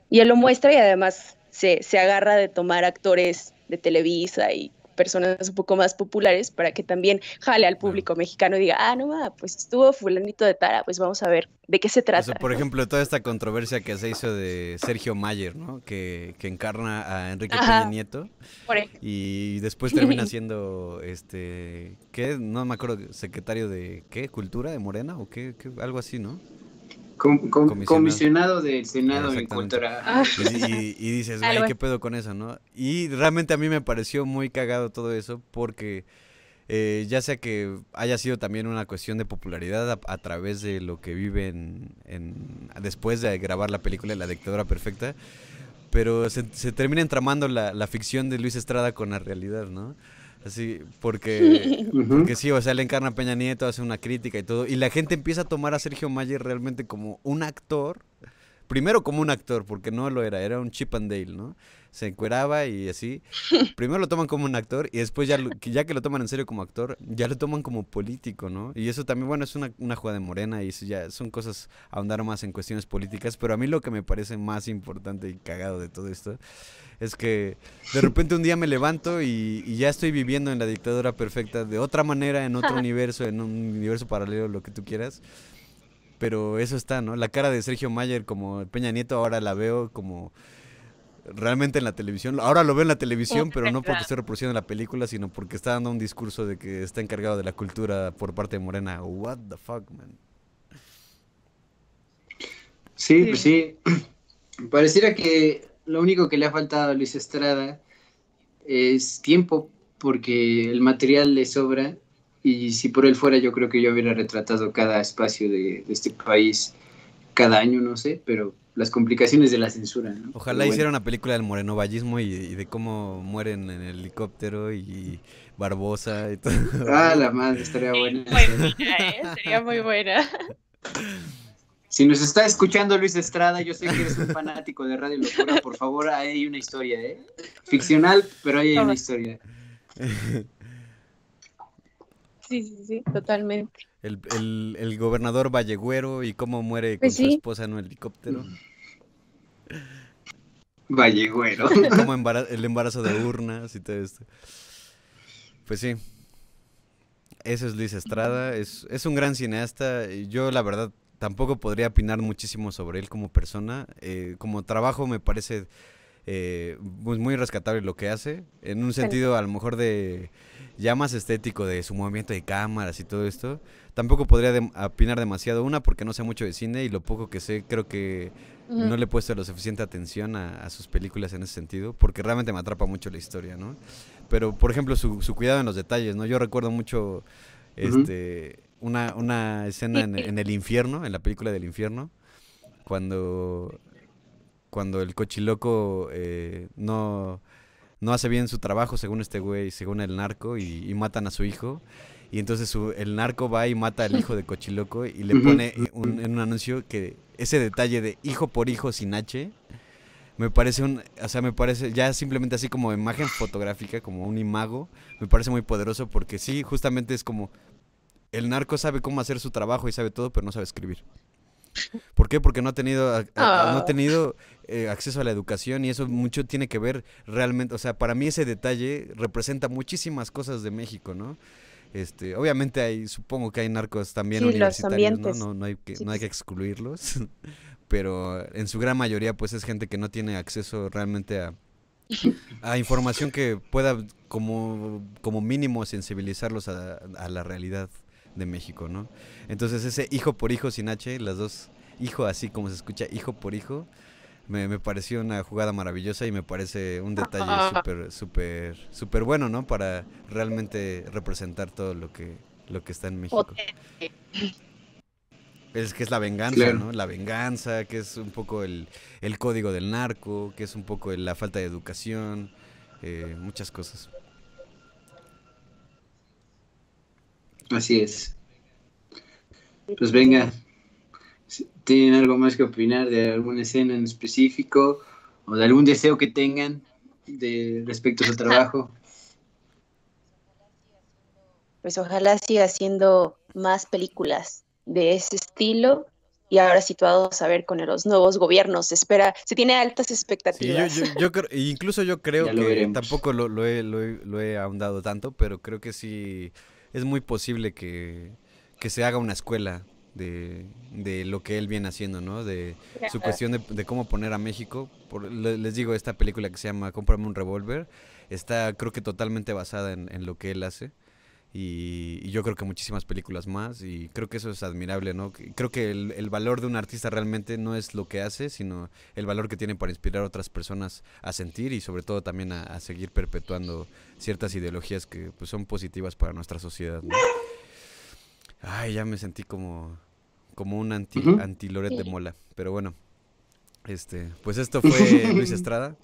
Y él lo muestra y además se, se agarra de tomar actores de Televisa y personas un poco más populares para que también jale al público mexicano y diga, ah, no, ma, pues estuvo fulanito de Tara, pues vamos a ver de qué se O trata. sea, por ¿no? ejemplo, toda esta controversia que se hizo de Sergio Mayer, ¿no? Que, que encarna a Enrique Ajá. Peña Nieto Por y después termina siendo, este, ¿qué? No me acuerdo, secretario de, ¿qué? ¿Cultura de Morena o qué? qué? Algo así, ¿no? Com- com- Comisionado. comisionado del Senado en Exactamente. cuanto a... Ah, Y, y- y dices, güey, Algo ¿qué pedo con eso, no? Y realmente a mí me pareció muy cagado todo eso porque eh, ya sea que haya sido también una cuestión de popularidad a, a través de lo que vive en, en- después de grabar la película La dictadura perfecta, pero se, se termina entramando la, la ficción de Luis Estrada con la realidad, ¿no? Así, porque, porque sí, o sea, le encarna a Peña Nieto, hace una crítica y todo. Y la gente empieza a tomar a Sergio Mayer realmente como un actor. Primero como un actor, porque no lo era, era un Chip and Dale, ¿no? Se encueraba y así. Primero lo toman como un actor y después ya, lo- que ya que lo toman en serio como actor, ya lo toman como político, ¿no? Y eso también, bueno, es una, una jugada de morena y eso ya son cosas ahondar más en cuestiones políticas, pero a mí lo que me parece más importante y cagado de todo esto es que de repente un día me levanto y, y ya estoy viviendo en la dictadura perfecta de otra manera, en otro universo, en un universo paralelo, lo que tú quieras. Pero eso está, ¿no? La cara de Sergio Mayer como Peña Nieto ahora la veo como realmente en la televisión. Ahora lo veo en la televisión, pero no porque esté reproduciendo la película, sino porque está dando un discurso de que está encargado de la cultura por parte de Morena. What the fuck, man. Sí, pues sí. Pareciera que lo único que le ha faltado a Luis Estrada es tiempo, porque el material le sobra. Y si por él fuera, yo creo que yo hubiera retratado cada espacio de, de este país cada año, no sé, pero las complicaciones de la censura. ¿no? Ojalá bueno. hiciera una película del morenovallismo y, y de cómo mueren en el helicóptero y Barbosa y todo. Ah, la madre, estaría buena. Buena, ¿eh? Sería muy buena. Si nos está escuchando Luis Estrada, yo sé que eres un fanático de Radio Locura, por favor, ahí hay una historia, ¿eh? Ficcional, pero ahí hay una historia. Sí, sí, sí, totalmente. El, el, el gobernador Vallegüero y cómo muere con Pues su sí. esposa en un helicóptero. Vallegüero. Como el embarazo de urnas y todo esto. Pues sí. Ese es Luis Estrada. Es, es un gran cineasta. y Yo, la verdad, tampoco podría opinar muchísimo sobre él como persona. Eh, como trabajo me parece eh, pues muy rescatable lo que hace. En un sentido, a lo mejor de ya más estético de su movimiento de cámaras y todo esto. Tampoco podría dem- opinar demasiado. Una, porque no sé mucho de cine y lo poco que sé, creo que Ujú. no le he puesto la suficiente atención a, a sus películas en ese sentido, porque realmente me atrapa mucho la historia, ¿no? Pero, por ejemplo, su, su cuidado en los detalles, ¿no? Yo recuerdo mucho este, una, una escena en, en el infierno, en la película del infierno, cuando, cuando el cochiloco eh, no, no hace bien su trabajo, según este güey, según el narco, y, y matan a su hijo. Y entonces su- el narco va y mata al hijo de Cochiloco y le pone un- en un anuncio que ese detalle de hijo por hijo sin H me parece un, o sea, me parece ya simplemente así como imagen fotográfica, como un imago, me parece muy poderoso porque sí, justamente es como el narco sabe cómo hacer su trabajo y sabe todo, pero no sabe escribir. ¿Por qué? Porque no ha tenido, a- a- no ha Ah. tenido eh, acceso a la educación y eso mucho tiene que ver realmente, o sea, para mí ese detalle representa muchísimas cosas de México, ¿no? Este, obviamente hay, supongo que hay narcos también Sí, los universitarios, ¿no? No, no hay que, Sí, no hay que excluirlos, pero en su gran mayoría pues es gente que no tiene acceso realmente a, a información que pueda como, como mínimo sensibilizarlos a, a la realidad de México, ¿no? Entonces ese hijo por hijo sin H, las dos, hijo así como se escucha, hijo por hijo, me, me pareció una jugada maravillosa y me parece un detalle súper, súper, súper bueno, ¿no? Para realmente representar todo lo que, lo que está en México. Es que es la venganza, Claro. ¿no? La venganza, que es un poco el, el código del narco, que es un poco el- la falta de educación, eh, muchas cosas. Así es. Pues venga, ¿tienen algo más que opinar de alguna escena en específico o de algún deseo que tengan de respecto a su trabajo? Pues ojalá siga haciendo más películas de ese estilo y ahora situados a ver con los nuevos gobiernos. Se espera, se tiene altas Sí, yo, expectativas. yo, yo creo, e incluso yo creo Ya que tampoco lo, lo he, lo, he, lo he ahondado tanto, pero creo que sí es muy posible que, que se haga una escuela de, de lo que él viene haciendo, ¿no? De su cuestión de, de cómo poner a México. Por, le- les digo, esta película que se llama Cómprame un revólver está creo que totalmente basada en, en lo que él hace. Y, y yo creo que muchísimas películas más y creo que eso es admirable, ¿no? Creo que el, el valor de un artista realmente no es lo que hace, sino el valor que tiene para inspirar a otras personas a sentir y sobre todo también a, a seguir perpetuando ciertas ideologías que pues, son positivas para nuestra sociedad, ¿no? Ay, ya me sentí como, como un anti, Ujú. anti Loret de Mola, pero bueno, este, pues esto fue Luis Estrada.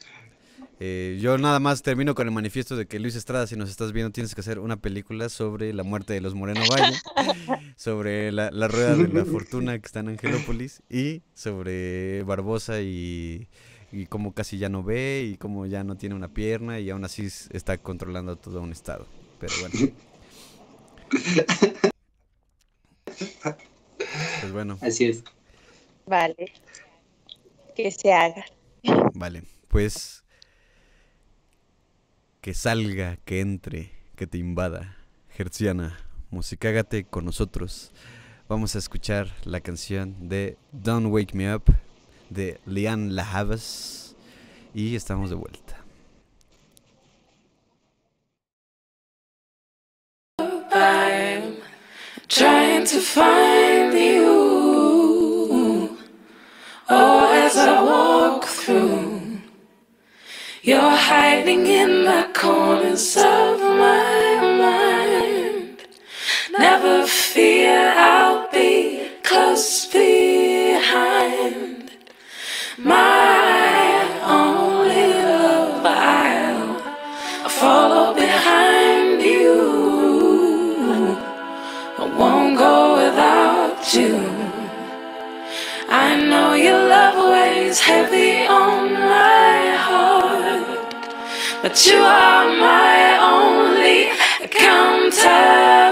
Eh, yo nada más termino con el manifiesto de que Luis Estrada, si nos estás viendo, tienes que hacer una película sobre la muerte de los Moreno Valle, sobre la, la rueda de la fortuna que está en Angelópolis y sobre Barbosa y, y cómo casi ya no ve y cómo ya no tiene una pierna y aún así está controlando todo un estado. Pero bueno. Pues bueno, Así es. Vale. Que se haga. vale. Pues que salga, que entre, que te invada. Gerciana, musicágate con nosotros. Vamos a escuchar la canción de Don't Wake Me Up de Lian Lahavas y estamos de vuelta. Trying to find you. Oh, as I walk through, you're hiding in the corners of my mind. Never fear, I'll be close behind. My weighs heavy on my heart, but you are my only counterpart.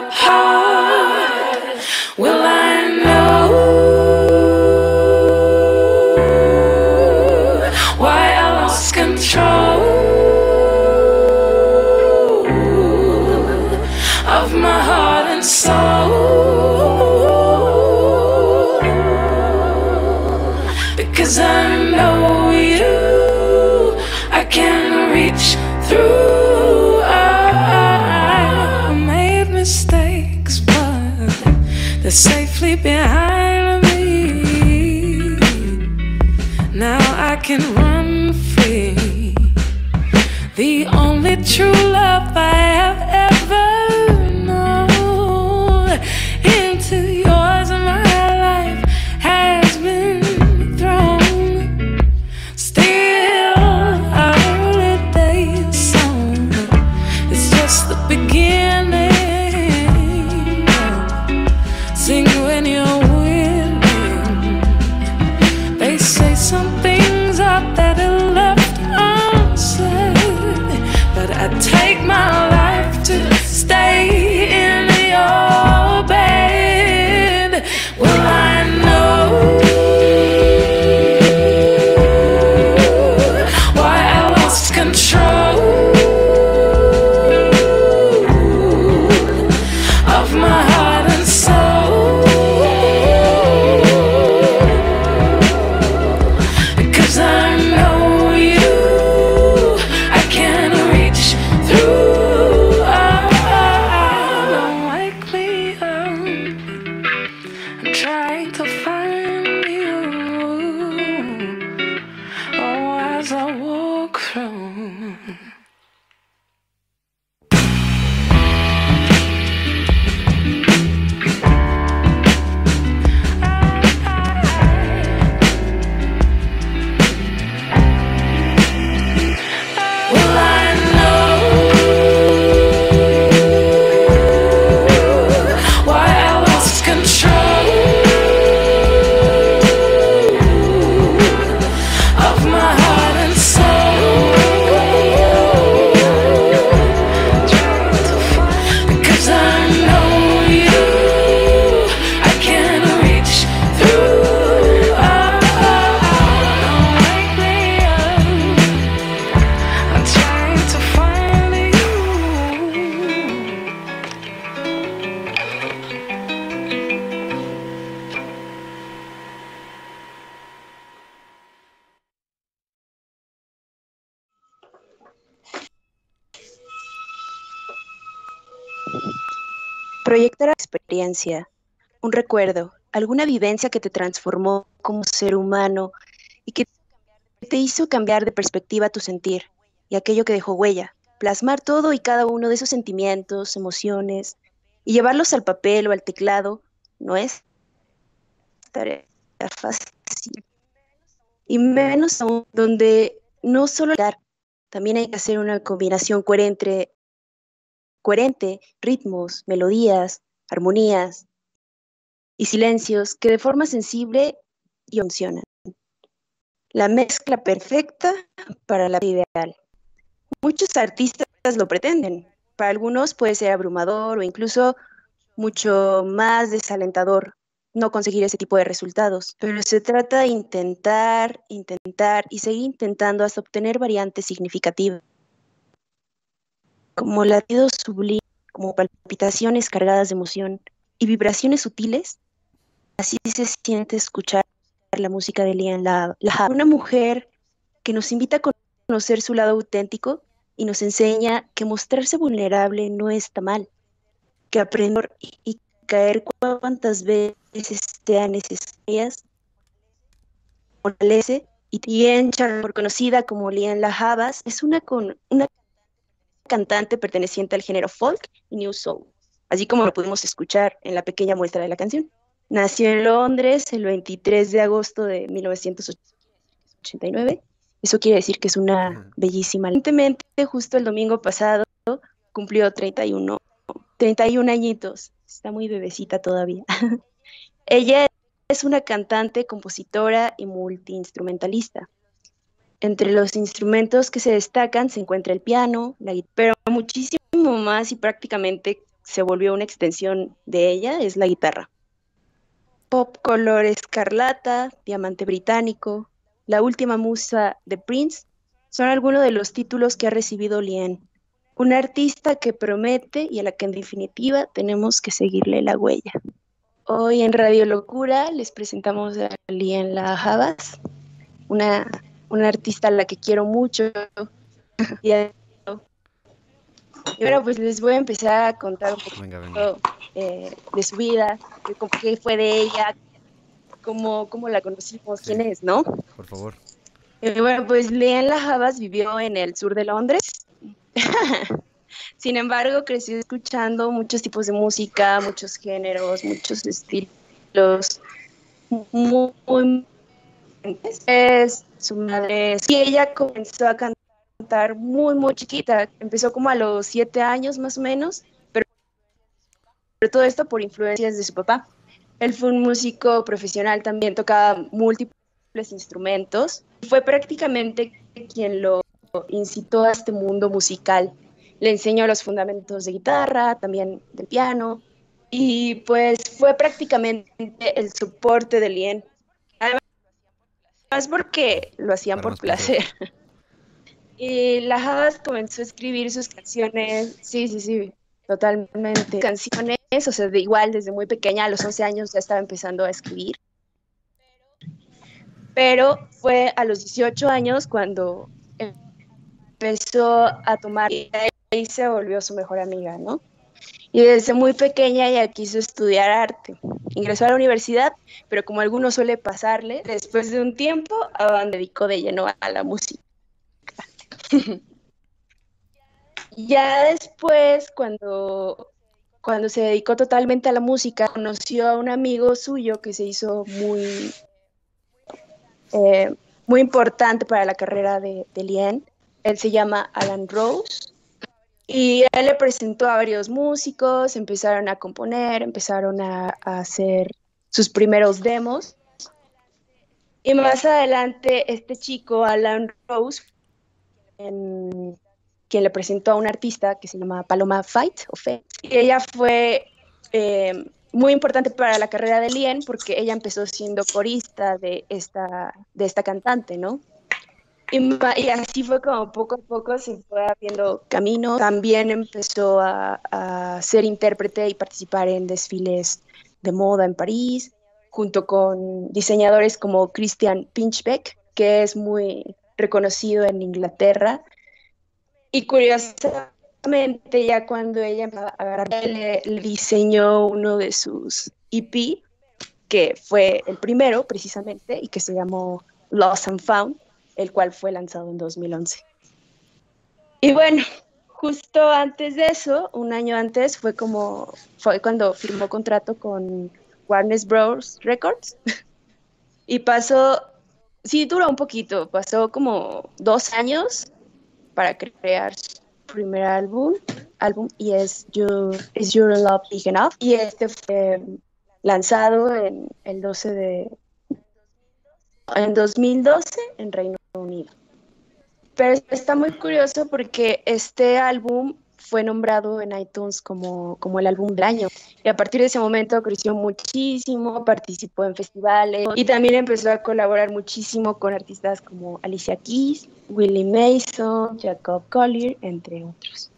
Recuerdo, alguna vivencia que te transformó como ser humano y que te hizo cambiar de perspectiva tu sentir y aquello que dejó huella. Plasmar todo y cada uno de esos sentimientos, emociones y llevarlos al papel o al teclado no es tarea fácil. Y menos aún donde no solo dar, también hay que hacer una combinación coherente, coherente, ritmos, melodías, armonías y silencios que de forma sensible y funcionan. La mezcla perfecta para la vida ideal. Muchos artistas lo pretenden. Para algunos puede ser abrumador o incluso mucho más desalentador no conseguir ese tipo de resultados, pero se trata de intentar, intentar y seguir intentando hasta obtener variantes significativas, como latidos sublimes, como palpitaciones cargadas de emoción y vibraciones sutiles. Así se siente escuchar la música de Lian La, una mujer que nos invita a conocer su lado auténtico y nos enseña que mostrarse vulnerable no está mal, que aprender y caer cuantas veces sean necesarias. Y Tien por conocida como Lian Lajabas, es una, con, una cantante perteneciente al género folk y new soul, así como lo pudimos escuchar en la pequeña muestra de la canción. Nació en Londres el 23 de agosto de 1989. Eso quiere decir que es una bellísima. Recientemente, justo el domingo pasado, cumplió 31, 31 añitos está muy bebecita todavía. Ella es una cantante, compositora y multiinstrumentalista. Entre los instrumentos que se destacan se encuentra el piano, la guitarra, pero muchísimo más y prácticamente se volvió una extensión de ella es la guitarra. Pop color escarlata, diamante británico, la última musa de Prince son algunos de los títulos que ha recibido Lien una artista que promete y a la que en definitiva tenemos que seguirle la huella. Hoy en Radio Locura les presentamos a Lien La Javas, una, una artista a la que quiero mucho. ahora pues les voy a empezar a contar un poco eh, de su vida, de qué fue de ella, cómo, cómo la conocimos, quién es, ¿no? Por favor. Eh, bueno, pues La Javas vivió en el sur de Londres Sin embargo, crecí escuchando muchos tipos de música, muchos géneros, muchos estilos, muy, es su madre y ella comenzó a cantar muy muy chiquita, empezó como a los siete años más o menos, pero, pero todo esto por influencias de su papá. Él fue un músico profesional también, tocaba múltiples instrumentos, fue prácticamente quien lo incitó a este mundo musical. Le enseñó los fundamentos de guitarra, también del piano, y pues fue prácticamente el soporte de Lien. Además porque lo hacían por placer. y la Haas comenzó a escribir sus canciones, sí, sí, sí, totalmente. Canciones, o sea, de igual desde muy pequeña, a los 11 años ya estaba empezando a escribir. Pero fue a los 18 años cuando empezó a tomar y se volvió su mejor amiga, ¿no? Y desde muy pequeña ella quiso estudiar arte. Ingresó a la universidad, pero como alguno suele pasarle, después de un tiempo dedicó de lleno a la música. ya después, cuando, cuando se dedicó totalmente a la música, conoció a un amigo suyo que se hizo muy, eh, muy importante para la carrera de, de Lien, él se llama Alan Rose. Y él le presentó a varios músicos, empezaron a componer, empezaron a, hacer sus primeros demos. Y más adelante, este chico, Alan Rose, quien le presentó a un artista que se llama Paloma Fight, o Y ella fue eh, muy importante para la carrera de Lien porque ella empezó siendo corista de esta, de esta cantante, ¿no? Y, así fue como poco a poco se fue abriendo camino. También empezó a, ser intérprete y participar en desfiles de moda en París, junto con diseñadores como Christian Pinchbeck, que es muy reconocido en Inglaterra. Y curiosamente, ya cuando ella le, le diseñó uno de sus EP, que fue el primero precisamente y que se llamó Lost and Found el cual fue lanzado en 2011. Y bueno, justo antes de eso, un año antes, fue como, fue cuando firmó contrato con Warner Bros. Records. y pasó, sí, duró un poquito, pasó como dos años para crear su primer álbum, álbum y es Your, Is Your Love Big Enough. Y este fue lanzado en el 12 de... en 2012 en Reino Unido. Pero está muy curioso porque este álbum fue nombrado en iTunes como, como el álbum del año. Y a partir de ese momento creció muchísimo, participó en festivales y también empezó a colaborar muchísimo con artistas como Alicia Keys, Willie Mason, Jacob Collier, entre otros.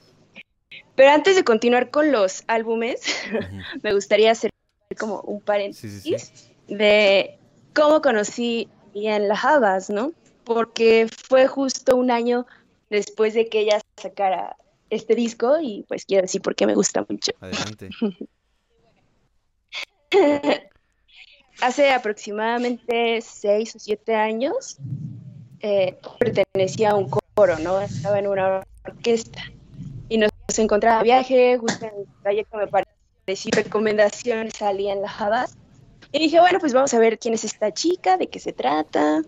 Pero antes de continuar con los álbumes, me gustaría hacer como un paréntesis Sí, sí, de cómo conocí en las Habas, ¿no? Porque fue justo un año después de que ella sacara este disco y pues quiero decir por qué me gusta mucho. Adelante. Hace aproximadamente seis o siete años eh, pertenecía a un coro, ¿no? Estaba en una orquesta y nos, encontraba de viaje, justo en el trayecto me pareció recomendación salía en la Habas y dije, bueno, pues vamos a ver quién es esta chica, de qué se trata,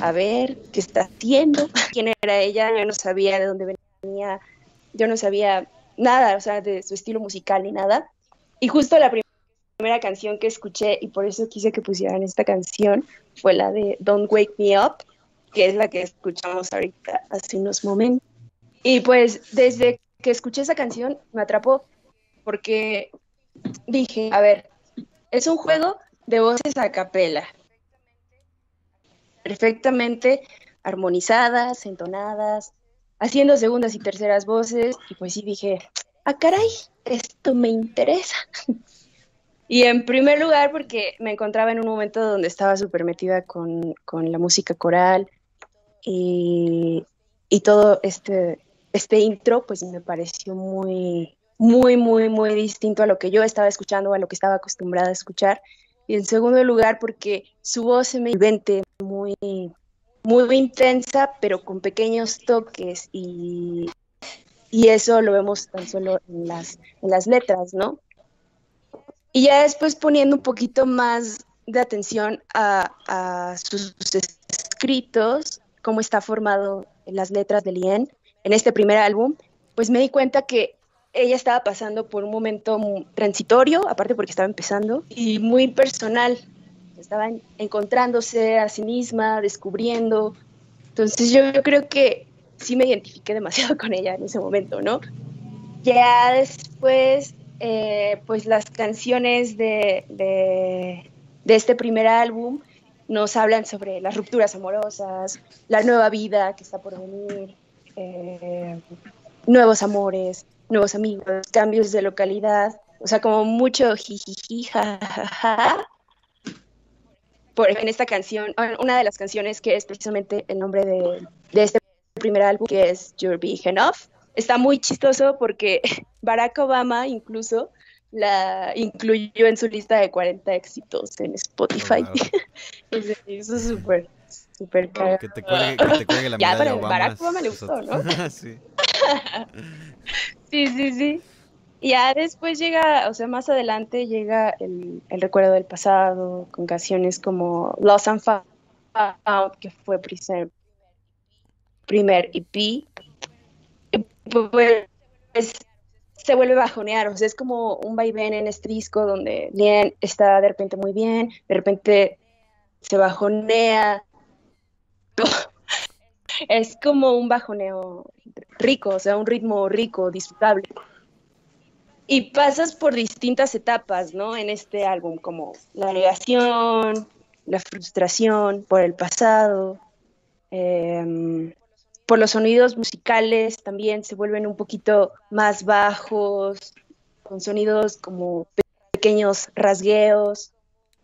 a ver qué está haciendo, quién era ella, yo no sabía de dónde venía, yo no sabía nada, o sea, de su estilo musical ni nada. Y justo la prim- primera canción que escuché, y por eso quise que pusieran esta canción, fue la de Don't Wake Me Up, que es la que escuchamos ahorita hace unos momentos. Y pues desde que escuché esa canción me atrapó, porque dije, a ver, es un juego de voces a capela, perfectamente armonizadas, entonadas, haciendo segundas y terceras voces, y pues sí dije, ah, caray, esto me interesa. Y en primer lugar, porque me encontraba en un momento donde estaba súper metida con, con la música coral y, y todo este, este intro, pues me pareció muy, muy, muy, muy distinto a lo que yo estaba escuchando, a lo que estaba acostumbrada a escuchar. Y en segundo lugar, porque su voz se me vente muy, muy intensa, pero con pequeños toques y, y eso lo vemos tan solo en las, en las letras, ¿no? Y ya después poniendo un poquito más de atención a, a sus, sus escritos, cómo está formado en las letras de Lien en este primer álbum, pues me di cuenta que ella estaba pasando por un momento transitorio, aparte porque estaba empezando, y muy personal. Estaba en- encontrándose a sí misma, descubriendo. Entonces yo, creo que sí me identifiqué demasiado con ella en ese momento, ¿no? Ya después, eh, pues las canciones de, de, de este primer álbum nos hablan sobre las rupturas amorosas, la nueva vida que está por venir, eh, nuevos amores, nuevos amigos, cambios de localidad, o sea, como mucho jijiji, jajaja. Por en esta canción, una de las canciones que es precisamente el nombre de, de este primer álbum, que es You're Big Enough, está muy chistoso porque Barack Obama incluso la incluyó en su lista de 40 éxitos en Spotify. Oh, wow. Me hizo súper, súper cagado. Que te cuelgue, que te cuelgue la Ya, medalla pero Obama. Barack Obama le es gustó, ¿no? sí. Sí, sí, sí. Ya después llega, o sea, más adelante llega el, el recuerdo del pasado, con canciones como Lost and Found, que fue primer, primer EP. Pues se vuelve bajonear, o sea, es como un vaivén en este donde Lien está de repente muy bien, de repente se bajonea. Es como un bajoneo rico, o sea, un ritmo rico, disfrutable. Y pasas por distintas etapas, ¿no? En este álbum, como la negación, la frustración por el pasado, eh, por los sonidos musicales también se vuelven un poquito más bajos, con sonidos como pequeños rasgueos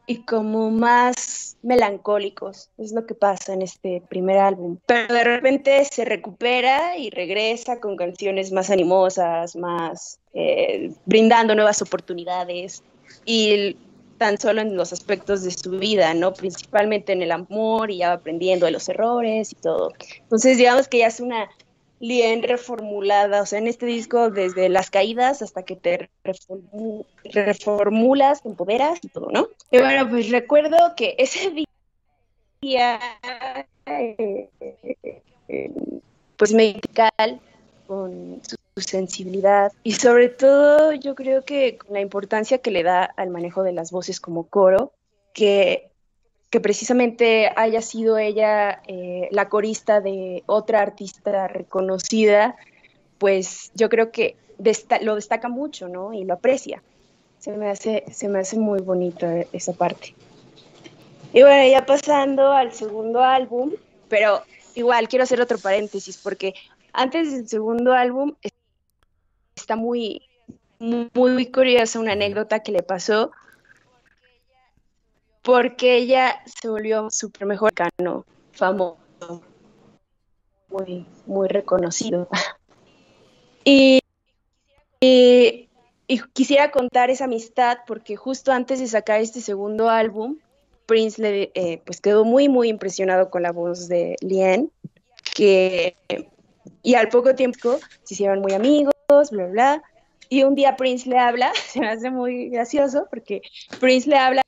y como más melancólicos. Es lo que pasa en este primer álbum. Pero de repente se recupera y regresa con canciones más animosas, más eh, brindando nuevas oportunidades y tan solo en los aspectos de su vida, ¿no? Principalmente en el amor y ya aprendiendo de los errores y todo. Entonces, digamos que ya es una Lien reformulada, o sea, en este disco desde las caídas hasta que te reformu- reformulas, te empoderas y todo, ¿no? Y bueno, pues recuerdo que ese día eh, eh, pues medical, con su sensibilidad y sobre todo yo creo que con la importancia que le da al manejo de las voces como coro, que, que precisamente haya sido ella eh, la corista de otra artista reconocida, pues yo creo que lo destaca mucho, ¿no? Y lo aprecia. Se me hace, se me hace muy bonita esa parte. Y bueno, ya pasando al segundo álbum, pero igual quiero hacer otro paréntesis porque antes del segundo álbum es- está muy, muy curiosa una anécdota que le pasó porque ella se volvió súper mejor cano, famoso, muy, muy reconocido. Y, y, y quisiera contar esa amistad porque justo antes de sacar este segundo álbum, Prince le, eh, pues quedó muy, muy impresionado con la voz de Lien, que, y al poco tiempo se hicieron muy amigos, bla, bla. Y un día Prince le habla, se me hace muy gracioso porque Prince le habla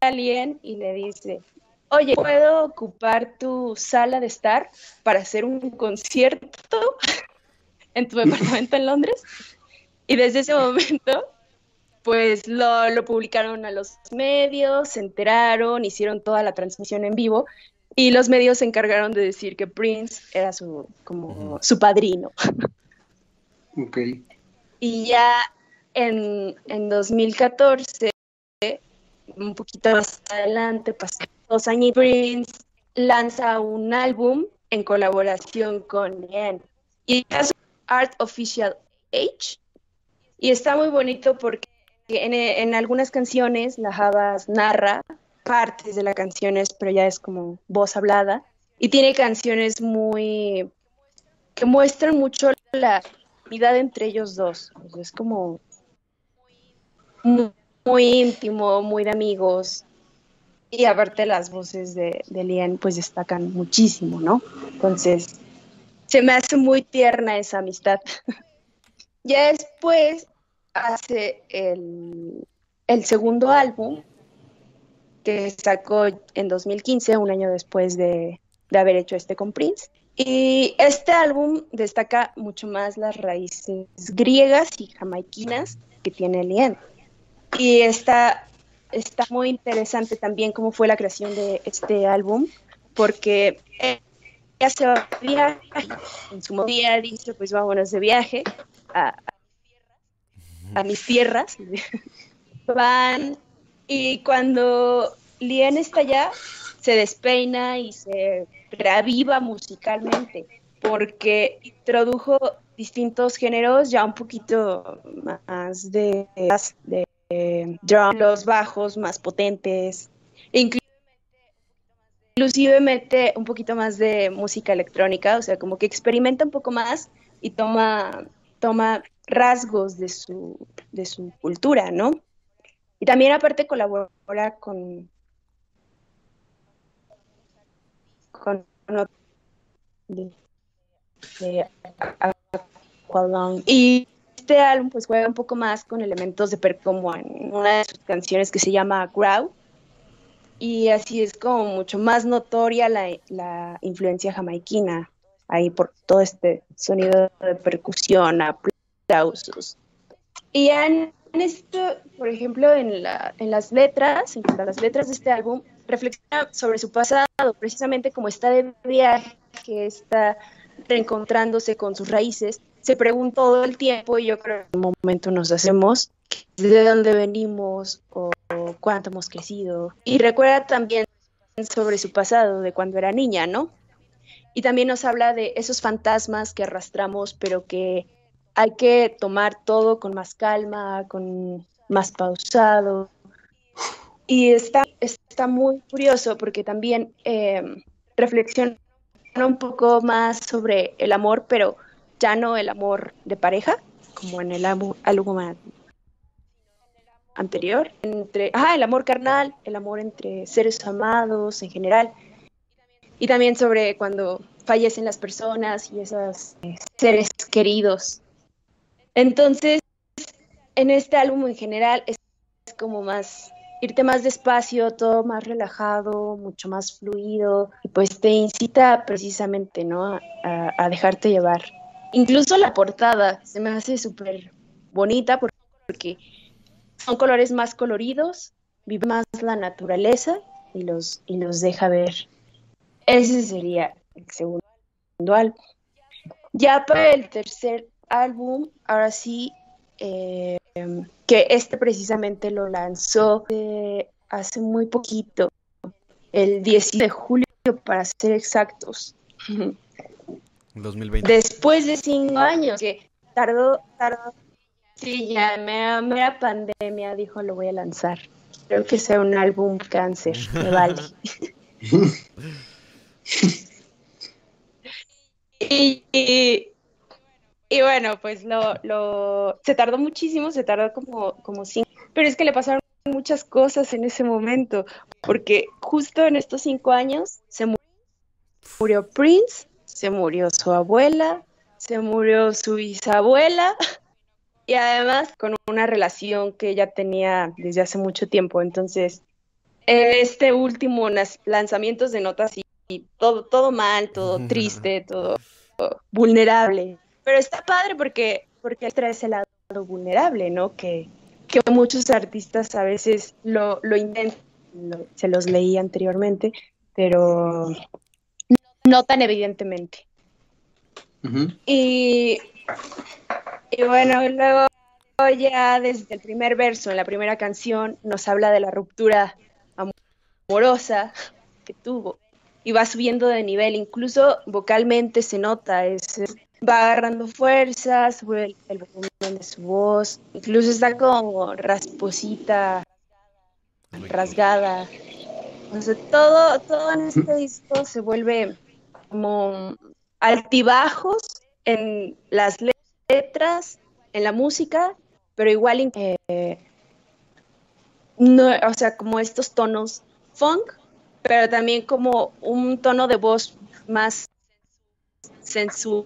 a Lien y le dice, oye, ¿puedo ocupar tu sala de estar para hacer un concierto en tu departamento en Londres? Y desde ese momento pues lo, lo, publicaron a los medios, se enteraron, hicieron toda la transmisión en vivo y los medios se encargaron de decir que Prince era su, como, su padrino. Ok. Y ya en, en 2014, un poquito más adelante, pasan dos años, Prince lanza un álbum en colaboración con Lien y es Art Official Age. Y está muy bonito porque en, algunas canciones la Javas narra partes de las canciones, pero ya es como voz hablada. Y tiene canciones muy. que muestran mucho la unidad entre ellos dos. Es como. Muy, muy, íntimo, muy de amigos. Y aparte, las voces de, de Lian, pues destacan muchísimo, ¿no? Entonces, se me hace muy tierna esa amistad. ya después hace el, segundo álbum que sacó en 2015, un año después de, de, haber hecho este con Prince. Y este álbum destaca mucho más las raíces griegas y jamaiquinas que tiene Lien. Y está, está muy interesante también cómo fue la creación de este álbum, porque ella se va de viaje, en su día dice, pues vámonos de viaje a, a mis tierras, van y cuando Lien está allá, se despeina y se reaviva musicalmente, porque introdujo distintos géneros ya un poquito más de, de, drum, los bajos más potentes, inclusive mete un poquito más de música electrónica, o sea, como que experimenta un poco más y toma, toma rasgos de su, de su cultura, ¿no? Y también aparte colabora con, con de, de Aqualung. Y este álbum pues juega un poco más con elementos de per como en una de sus canciones que se llama Growl. Y así es como mucho más notoria la, la influencia jamaiquina ahí por todo este sonido de percusión, aplausos. Y en esto, por ejemplo, en, la, en las letras, en las letras de este álbum, reflexiona sobre su pasado, precisamente como está de viaje, que está reencontrándose con sus raíces, se pregunta todo el tiempo y yo creo que en un momento nos hacemos de dónde venimos o, cuánto hemos crecido. Y recuerda también sobre su pasado, de cuando era niña, ¿no? Y también nos habla de esos fantasmas que arrastramos, pero que hay que tomar todo con más calma, con más pausado. Y está, está muy curioso porque también eh, reflexiona un poco más sobre el amor, pero ya no el amor de pareja, como en el álbum anterior, entre, ah, el amor carnal, el amor entre seres amados en general, y también sobre cuando fallecen las personas y esos eh, seres queridos. Entonces, en este álbum en general es como más irte más despacio, todo más relajado, mucho más fluido, y pues te incita precisamente, ¿no? A, a dejarte llevar. Incluso la portada se me hace súper bonita porque son colores más coloridos, vive más la naturaleza y los, y los deja ver. Ese sería el segundo álbum. Ya para el tercer álbum, ahora sí, eh, que este precisamente lo lanzó hace muy poquito, el 10 de julio para ser exactos. 2020. Después de cinco años, que tardó, tardó, sí, ya me, me era pandemia, dijo lo voy a lanzar. Creo que sea un álbum cáncer, me vale. y, y, y, bueno, pues lo, lo, se tardó muchísimo, se tardó como, como cinco, pero es que le pasaron muchas cosas en ese momento, porque justo en estos cinco años se murió Prince, se murió su abuela, se murió su bisabuela y además con una relación que ella tenía desde hace mucho tiempo. Entonces, en este último lanzamientos de notas y todo, todo mal, todo triste, todo, todo vulnerable. Pero está padre porque, porque trae ese lado vulnerable, ¿no? Que, que muchos artistas a veces lo, lo intentan, lo, se los leí anteriormente, pero no tan evidentemente. Uh -huh. y, y, bueno, luego ya desde el primer verso, en la primera canción, nos habla de la ruptura amorosa que tuvo y va subiendo de nivel, incluso vocalmente se nota, es, va agarrando fuerza, sube el, el volumen de su voz, incluso está como rasposita, rasgada. O sea, todo, todo en este disco se vuelve como altibajos en las letras, en la música, pero igual eh, no, o sea, como estos tonos funk, pero también como un tono de voz más sensual.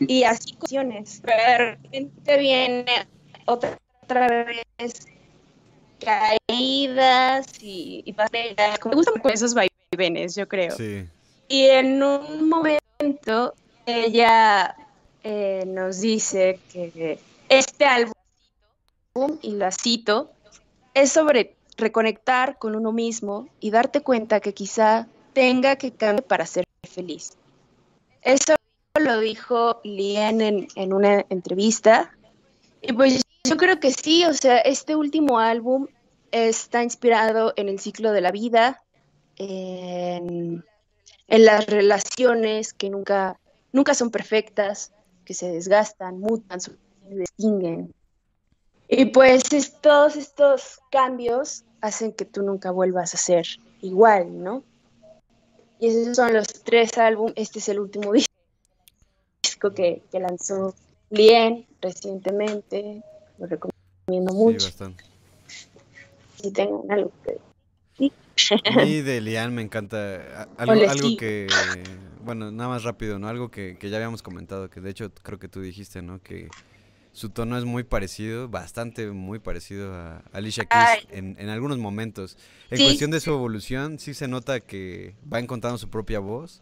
Y así cuestiones. Pero viene otra, otra vez caídas y, y me gustan esos vaivenes, yo creo. Sí. Y en un momento ella eh, nos dice que este álbum, y la cito, es sobre reconectar con uno mismo y darte cuenta que quizá tenga que cambiar para ser feliz. Eso lo dijo Lien en, en una entrevista. Y pues yo creo que sí, o sea, este último álbum está inspirado en el ciclo de la vida, en las relaciones que nunca, nunca son perfectas, que se desgastan, mutan, se distinguen. Y pues es, todos estos cambios hacen que tú nunca vuelvas a ser igual, ¿no? Y esos son los tres álbumes, este es el último disco que, que lanzó Lien recientemente, lo recomiendo mucho. Sí, bastante. Y tengo una luz. Mí de Lian me encanta algo, que, bueno, nada más rápido, ¿no? Algo que, que ya habíamos comentado, que de hecho creo que tú dijiste, ¿no? Que su tono es muy parecido, bastante muy parecido a Alicia. Keys en, en algunos momentos. En Sí. cuestión de su evolución, sí se nota que va encontrando su propia voz,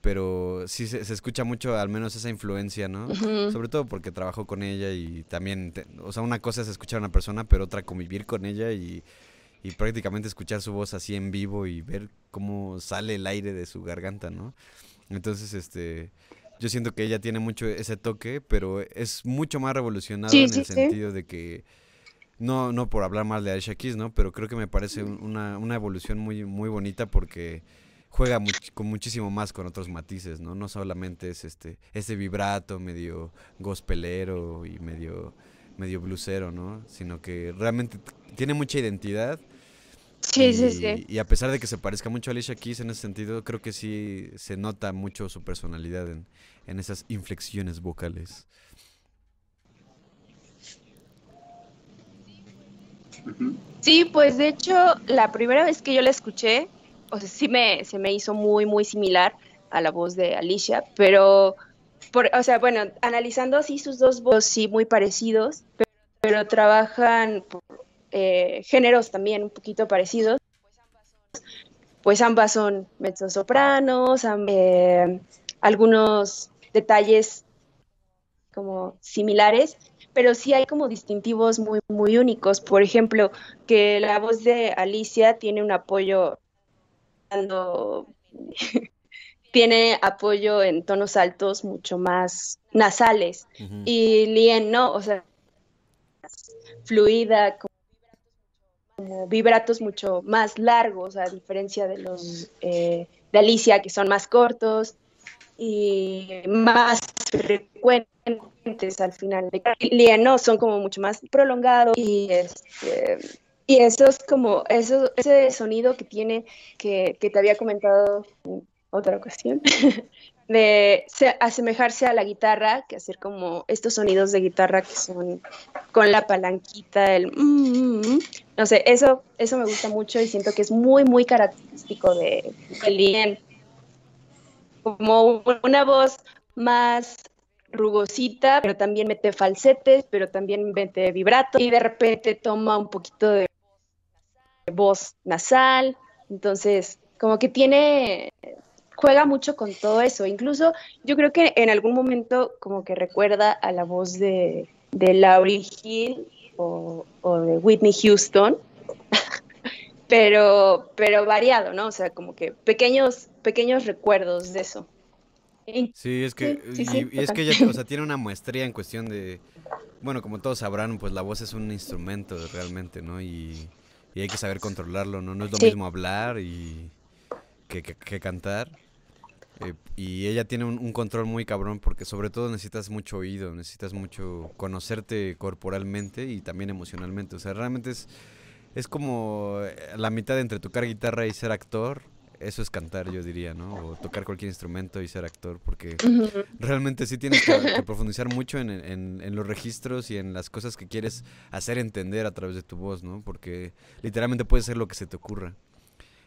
pero sí se, se escucha mucho al menos esa influencia, ¿no? Sobre todo porque trabajó con ella y también, te- o sea, una cosa es escuchar a una persona, pero otra convivir con ella y, y prácticamente escuchar su voz así en vivo y ver cómo sale el aire de su garganta, ¿no? Entonces, este, yo siento que ella tiene mucho ese toque, pero es mucho más revolucionado Sí, en sí, el sí. sentido de que, no, no por hablar mal de Alicia Keys, ¿no? Pero creo que me parece un- una, una evolución muy, muy bonita porque juega much- con muchísimo más con otros matices, ¿no? No solamente es este, ese vibrato medio gospelero y medio, medio blusero, ¿no? Sino que realmente tiene mucha identidad. Sí, y, sí, sí. y a pesar de que se parezca mucho a Alicia Keys en ese sentido, creo que sí se nota mucho su personalidad en, en esas inflexiones vocales. Sí, pues de hecho, la primera vez que yo la escuché, o sea, sí me, se me hizo muy, muy similar a la voz de Alicia, pero, por, o sea, bueno, analizando así sus dos voces, sí, muy parecidos, pero, pero trabajan por, eh, géneros también un poquito parecidos, pues ambas son mezzosopranos, eh, algunos detalles como similares, pero sí hay como distintivos muy, muy únicos. Por ejemplo, que la voz de Alicia tiene un apoyo cuando tiene apoyo en tonos altos mucho más nasales y Lien no, o sea, fluida, como, vibratos mucho más largos, a diferencia de los eh, de Alicia, que son más cortos y más frecuentes al final. Lien no, son como mucho más prolongados y este, y eso es como, eso, ese sonido que tiene, que, que te había comentado en otra ocasión, de se- asemejarse a la guitarra, que hacer como estos sonidos de guitarra que son con la palanquita, el mm, mm, mm. No sé, eso, eso me gusta mucho y siento que es muy, muy característico de, de Lien. Como una voz más rugosita, pero también mete falsetes, pero también mete vibrato y de repente toma un poquito de voz nasal, entonces como que tiene, juega mucho con todo eso, incluso yo creo que en algún momento como que recuerda a la voz de, de Lauryn Hill o, o de Whitney Houston, pero, pero variado, ¿no? O sea, como que pequeños, pequeños recuerdos de eso. Y- Sí, es que, Sí, sí, y, sí, y es que ella, o sea, tiene una maestría en cuestión de, bueno, como todos sabrán, pues la voz es un instrumento realmente, ¿no? Y, y hay que saber controlarlo, ¿no? No es lo Sí. mismo hablar y que, que- que cantar. Eh, y ella tiene un, un control muy cabrón porque sobre todo necesitas mucho oído, necesitas mucho conocerte corporalmente y también emocionalmente. O sea, realmente es, es como eh, la mitad entre tocar guitarra y ser actor. Eso es cantar, yo diría, ¿no? O tocar cualquier instrumento y ser actor, porque realmente sí tienes que, que profundizar mucho en, en- en los registros y en las cosas que quieres hacer entender a través de tu voz, ¿no? Porque literalmente puede ser lo que se te ocurra.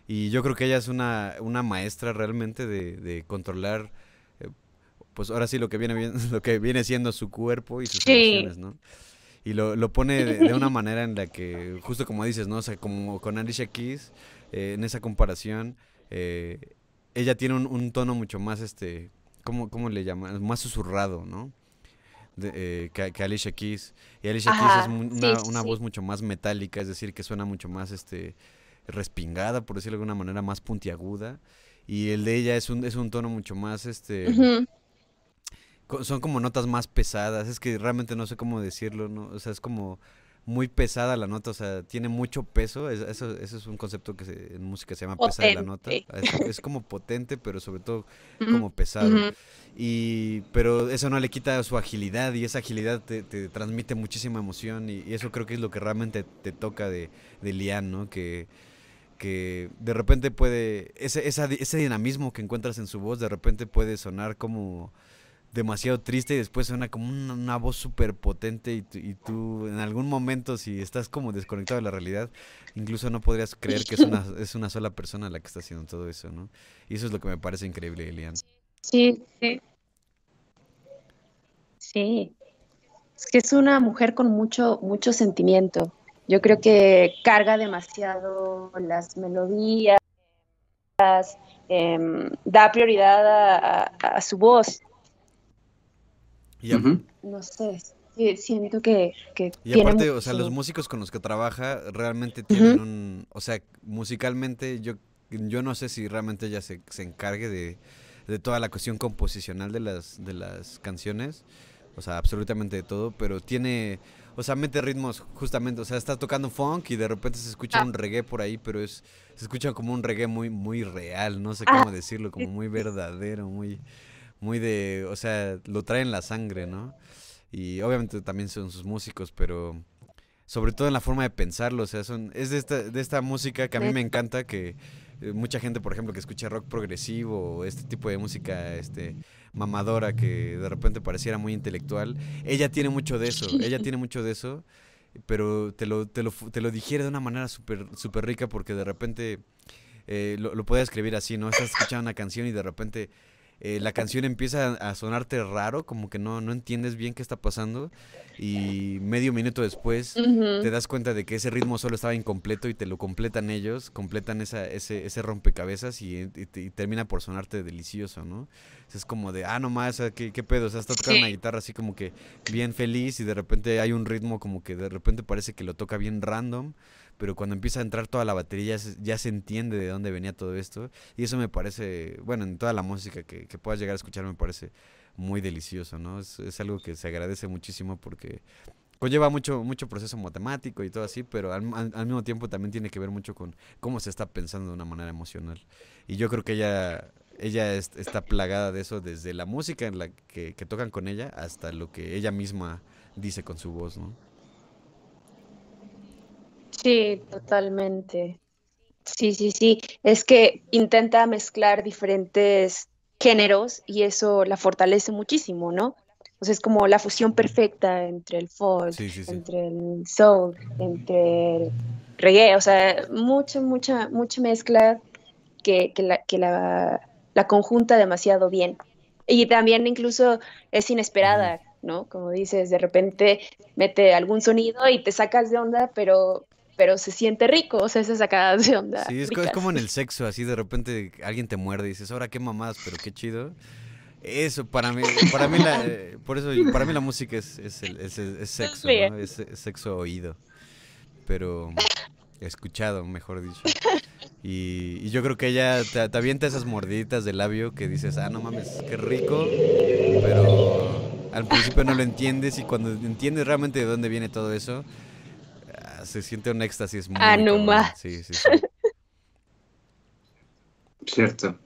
Y yo creo que ella es una, una maestra realmente de, de controlar, eh, pues ahora sí lo que viene bien- lo que viene siendo su cuerpo y sus Sí. emociones, ¿no? Y lo, lo pone de, de una manera en la que, justo como dices, ¿no? O sea, como con Alicia Keys, eh, en esa comparación, eh, ella tiene un, un tono mucho más, este, ¿cómo, cómo le llaman? Más susurrado, ¿no? De, eh, que, que Alicia Keys. Y Alicia Keys Ajá, es mu- sí, una, sí, una sí. voz mucho más metálica, es decir, que suena mucho más, este, respingada, por decirlo de alguna manera, más puntiaguda. Y el de ella es un, es un tono mucho más, este, co- son como notas más pesadas, es que realmente no sé cómo decirlo, ¿no? O sea, es como muy pesada la nota, o sea, tiene mucho peso, es- eso, eso es un concepto que se- en música se llama pesada la nota, es, es como potente, pero sobre todo como pesado. Y, pero eso no le quita su agilidad y esa agilidad te, te transmite muchísima emoción y, y eso creo que es lo que realmente te toca de, de Lian, ¿no? Que, que de repente puede, ese, esa ese dinamismo que encuentras en su voz de repente puede sonar como demasiado triste y después suena como una, una voz súper potente y, tú- y tú en algún momento si estás como desconectado de la realidad, incluso no podrías creer que es una, es una sola persona la que está haciendo todo eso, ¿no? Y eso es lo que me parece increíble de Lian. Sí, sí. Sí. Es que es una mujer con mucho, mucho sentimiento. Yo creo que carga demasiado las melodías, em, da prioridad a, a- a su voz. No sé, siento que, que y tiene aparte, o sea, los músicos con los que trabaja realmente tienen un... O sea, musicalmente yo, yo no sé si realmente ella se, se encargue de, de toda la cuestión composicional de las, de las canciones. O sea, absolutamente de todo, pero tiene... O sea, mete ritmos justamente, o sea, está tocando funk y de repente se escucha Ah. un reggae por ahí, pero es se escucha como un reggae muy muy real, no sé Ah, cómo decirlo, como muy verdadero, muy muy de, o sea, lo trae en la sangre, ¿no? Y obviamente también son sus músicos, pero sobre todo en la forma de pensarlo, o sea, son es de esta de esta música que a mí me encanta que eh, mucha gente, por ejemplo, que escucha rock progresivo o este tipo de música este mamadora que de repente pareciera muy intelectual, ella tiene mucho de eso, ella tiene mucho de eso, pero te lo, te lo, te lo digiere de una manera súper súper rica porque de repente eh, lo, lo escribir así, ¿no? Estás escuchando una canción y de repente eh, la canción empieza a sonarte raro, como que no, no entiendes bien qué está pasando y medio minuto después te das cuenta de que ese ritmo solo estaba incompleto y te lo completan ellos, completan esa, ese, ese rompecabezas y, y termina por sonarte delicioso, ¿no? Es como de, ah, no más, ¿qué, qué pedo? O sea, está tocando Sí. una guitarra así como que bien feliz y de repente hay un ritmo como que de repente parece que lo toca bien random, pero cuando empieza a entrar toda la batería ya se, ya se entiende de dónde venía todo esto y eso me parece, bueno, en toda la música que, que puedas llegar a escuchar me parece muy delicioso, ¿no? Es, es algo que se agradece muchísimo porque conlleva mucho, mucho proceso matemático y todo así, pero al, al- mismo tiempo también tiene que ver mucho con cómo se está pensando de una manera emocional. Y yo creo que ella, ella es- está plagada de eso desde la música en la que, que tocan con ella hasta lo que ella misma dice con su voz, ¿no? Sí, totalmente. Sí, sí, sí. Es que intenta mezclar diferentes géneros y eso la fortalece muchísimo, ¿no? O sea, es como la fusión perfecta entre el folk, Sí, sí, sí. entre el soul, entre el reggae, o sea, mucha, mucha, mucha mezcla que, que la, que la, la conjunta demasiado bien. Y también incluso es inesperada, ¿no? Como dices, de repente mete algún sonido y te sacas de onda, pero, pero se siente rico, o sea, esas sacadas de onda. Sí, es, es como en el sexo, así de repente alguien te muerde y dices, ahora qué mamadas, pero qué chido. Eso, para mí, para mí la, eh, por eso, para mí la música es, es, el- es- es sexo. ¿no? Es, es sexo oído, pero escuchado, mejor dicho. Y, y yo creo que ella te, te avienta esas mordiditas de labio que dices, ah, no mames, qué rico, pero al principio no lo entiendes y cuando entiendes realmente de dónde viene todo eso, ah, se siente un éxtasis muy Ah, no más. Sí, sí, sí. Cierto.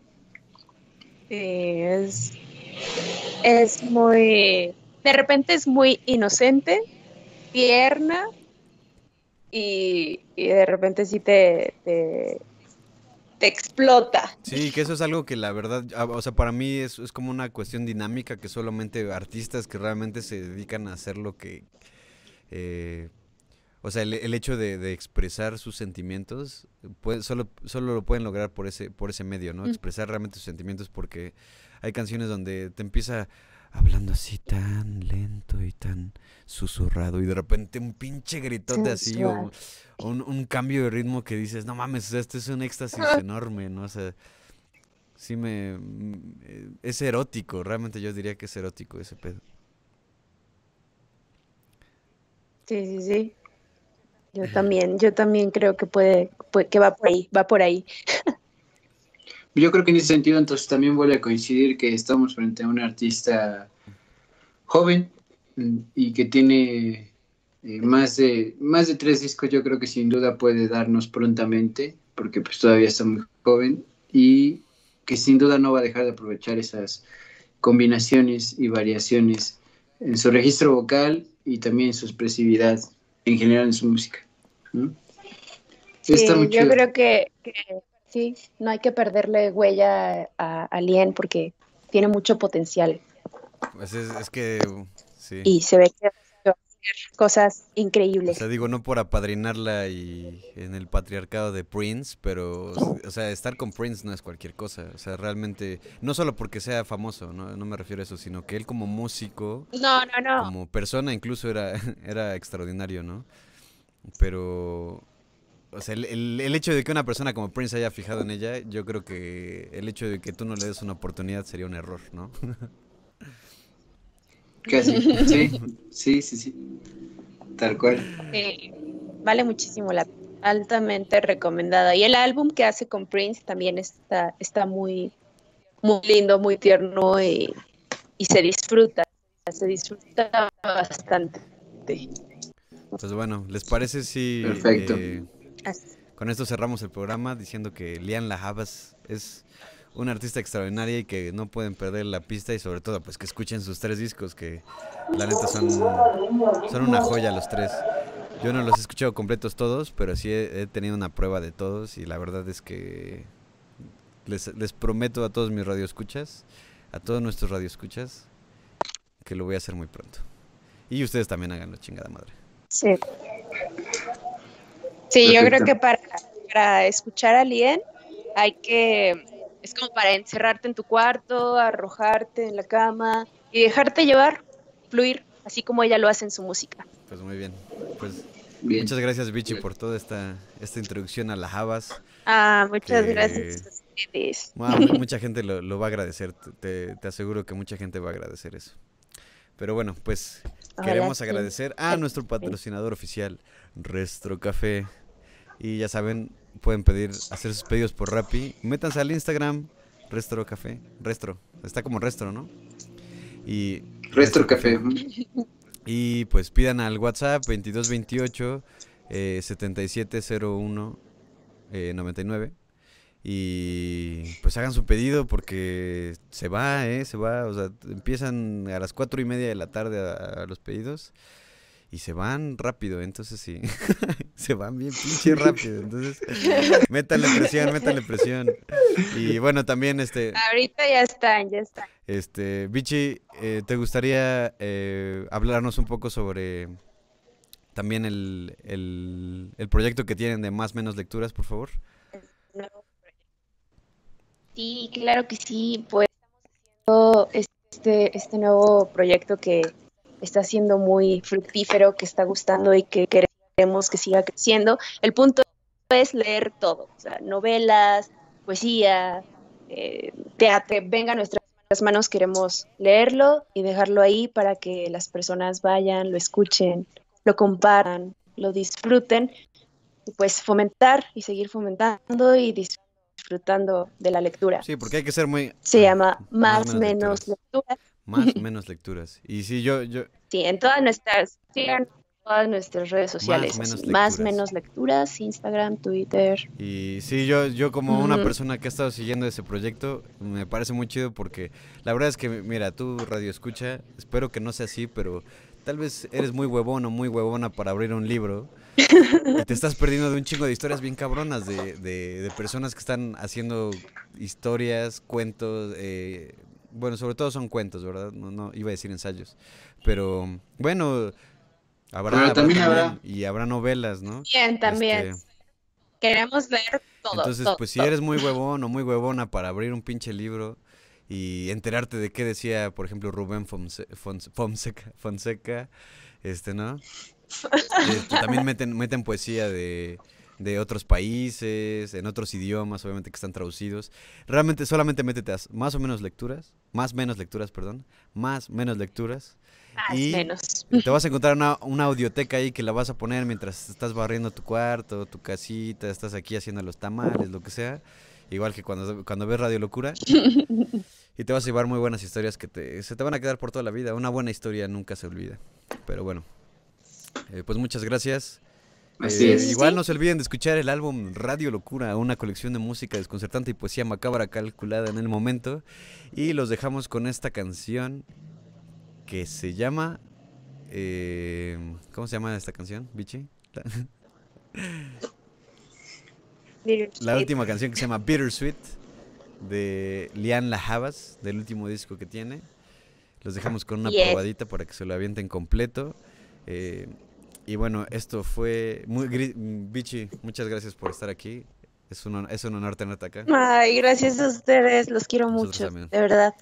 Sí, es, es muy, de repente es muy inocente, tierna y, y de repente sí te, te, te explota. Sí, que eso es algo que la verdad, ah, o sea, para mí es, es como una cuestión dinámica que solamente artistas que realmente se dedican a hacer lo que... eh, o sea, el, el hecho de, de expresar sus sentimientos, puede- solo, solo lo pueden lograr por ese, por ese medio, ¿no? Mm. Expresar realmente sus sentimientos porque hay canciones donde te empieza hablando así tan lento y tan susurrado y de repente un pinche gritote así o, un, un cambio de ritmo que dices, no mames, o sea, este es un éxtasis enorme, ¿no? O sea, sí me... eh, es erótico, realmente yo diría que es erótico ese pedo. Sí, sí, sí. Yo también, yo también creo que puede, puede- que va por ahí, va por ahí. Yo creo que en ese sentido entonces también vuelve a coincidir que estamos frente a un artista joven mm, y que tiene eh, más de más de tres discos yo creo que sin duda puede darnos prontamente porque pues todavía está muy joven y que sin duda no va a dejar de aprovechar esas combinaciones y variaciones en su registro vocal y también en su expresividad en general en su música ¿no? Sí, Está muy yo creo que, que sí, no hay que perderle huella a, a Lien porque tiene mucho potencial Pues es, es que... Sí. y se ve que cosas O increíbles. sea, digo, no por apadrinarla y en el patriarcado de Prince, pero, o sea, estar con Prince no es cualquier cosa. O sea, realmente, no solo porque sea famoso, no, no me refiero a eso, sino que él como músico, No, no, no. como persona incluso era, era extraordinario, ¿no? Pero, o sea, el, el- el hecho de que una persona como Prince haya fijado en ella, yo creo que el hecho de que tú no le des una oportunidad sería un error, ¿no? Casi, sí, sí, sí, sí. Tal cual. Sí, vale muchísimo la. Altamente recomendada. Y el álbum que hace con Prince también está, está muy, muy lindo, muy tierno y, y se disfruta. Se disfruta bastante. Pues bueno, ¿les parece si Perfecto. eh, con esto cerramos el programa diciendo que Lian Lahavas es una artista extraordinaria y que no pueden perder la pista y sobre todo pues que escuchen sus tres discos que la neta son, son una joya los tres. Yo no los he escuchado completos todos, pero sí he, he tenido una prueba de todos y la verdad es que les, les prometo a todos mis radioescuchas, a todos nuestros radioescuchas, que lo voy a hacer muy pronto. Y ustedes también háganlo, chingada madre. Sí. Sí, yo creo que para, para escuchar a Lien hay que Es como para encerrarte en tu cuarto, arrojarte en la cama y dejarte llevar, fluir, así como ella lo hace en su música. Pues muy bien. Pues Bien. muchas gracias, Vichy, por toda esta, esta introducción a las habas. Ah, muchas Que- gracias mu- mucha gente lo, lo va a agradecer, te, te aseguro que mucha gente va a agradecer eso. Pero bueno, pues Ojalá queremos sí. agradecer a nuestro patrocinador oficial, Restro Café. Y ya saben, pueden pedir, hacer sus pedidos por Rappi. Métanse al Instagram, Restro Café. Restro, está como Restro, ¿no? Y Restro Café. y pues pidan al WhatsApp 2228 eh, 7701 eh, 99 y pues hagan su pedido porque se va, ¿eh? Se va, o sea, empiezan a las cuatro y media de la tarde a, a los pedidos y se van rápido, entonces sí, se van bien pinche rápido, entonces métanle presión, métanle presión. Y bueno, también este... Ahorita ya están, ya están. Este, Vichy, eh, ¿te gustaría eh, hablarnos un poco sobre también el, el, el proyecto que tienen de Más Menos Lecturas, por favor? Sí, claro que sí, pues estamos haciendo este, este nuevo proyecto que está siendo muy fructífero, que está gustando y que queremos que siga creciendo. El punto es leer todo, o sea, novelas, poesía, eh, teatro, venga a nuestras manos, queremos leerlo y dejarlo ahí para que las personas vayan, lo escuchen, lo compartan, lo disfruten y pues fomentar y seguir fomentando y disfrutando de la lectura. Sí, porque hay que ser muy... Se llama Más menos Menos lecturas. Más menos lecturas. Y sí, yo, yo, Sí, en todas nuestras, todas nuestras redes sociales. menos así, Más. Menos Lecturas, Instagram, Twitter. y sí, yo, yo como una persona que ha estado siguiendo ese proyecto, me parece muy chido porque la verdad es que, mira, tú radio escucha, espero que no sea así, pero tal vez eres muy huevón o muy huevona para abrir un libro y te estás perdiendo de un chingo de historias bien cabronas de, de, de personas que están haciendo historias, cuentos, eh, bueno, sobre todo son cuentos, ¿verdad? No, no iba a decir ensayos, pero bueno, habrá, Pero habrá también habrá- y habrá novelas, ¿no? Bien, también. Este, Queremos leer todo. entonces, todo, pues si eres muy huevón o muy huevona para abrir un pinche libro y enterarte de qué decía, por ejemplo, Rubén Fonse- Fonse- Fonseca, Fonseca, este, ¿no? Este, también meten, meten poesía de, de otros países, en otros idiomas, obviamente que están traducidos. Realmente solamente métete a más o menos lecturas, más menos lecturas, perdón, más menos lecturas. Más y- menos. Te vas a encontrar una, una audioteca ahí que la vas a poner mientras estás barriendo tu cuarto, tu casita, estás aquí haciendo los tamales, lo que sea. Igual que cuando, cuando ves Radio Locura. Y te vas a llevar muy buenas historias que te, se te van a quedar por toda la vida. Una buena historia nunca se olvida. Pero bueno, eh, pues muchas gracias. Así Eh, es. Igual no se olviden de escuchar el álbum Radio Locura, una colección de música desconcertante y poesía macabra calculada en el momento. Y los dejamos con esta canción que se llama... eh, ¿Cómo se llama esta canción, Bichi? La, última canción que se llama Bittersweet de Lian Lajavas, del último disco que tiene. Los dejamos con una Yes. probadita para que se lo avienten completo. Eh, y bueno, esto fue muy Bichi, muchas gracias por estar aquí. Es un, es un honor tenerte acá. Ay, gracias a ustedes, los quiero Nosotros mucho, también. de verdad.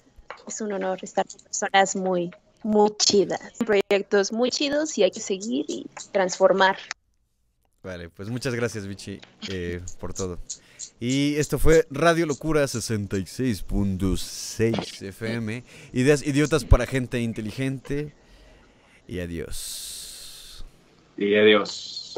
Es un honor estar con personas muy, muy chidas. Proyectos muy chidos y hay que seguir y transformar. Vale, pues muchas gracias, Bichi, eh, por todo. Y esto fue Radio Locura 66.6 FM. Ideas idiotas para gente inteligente. Y adiós. Y adiós.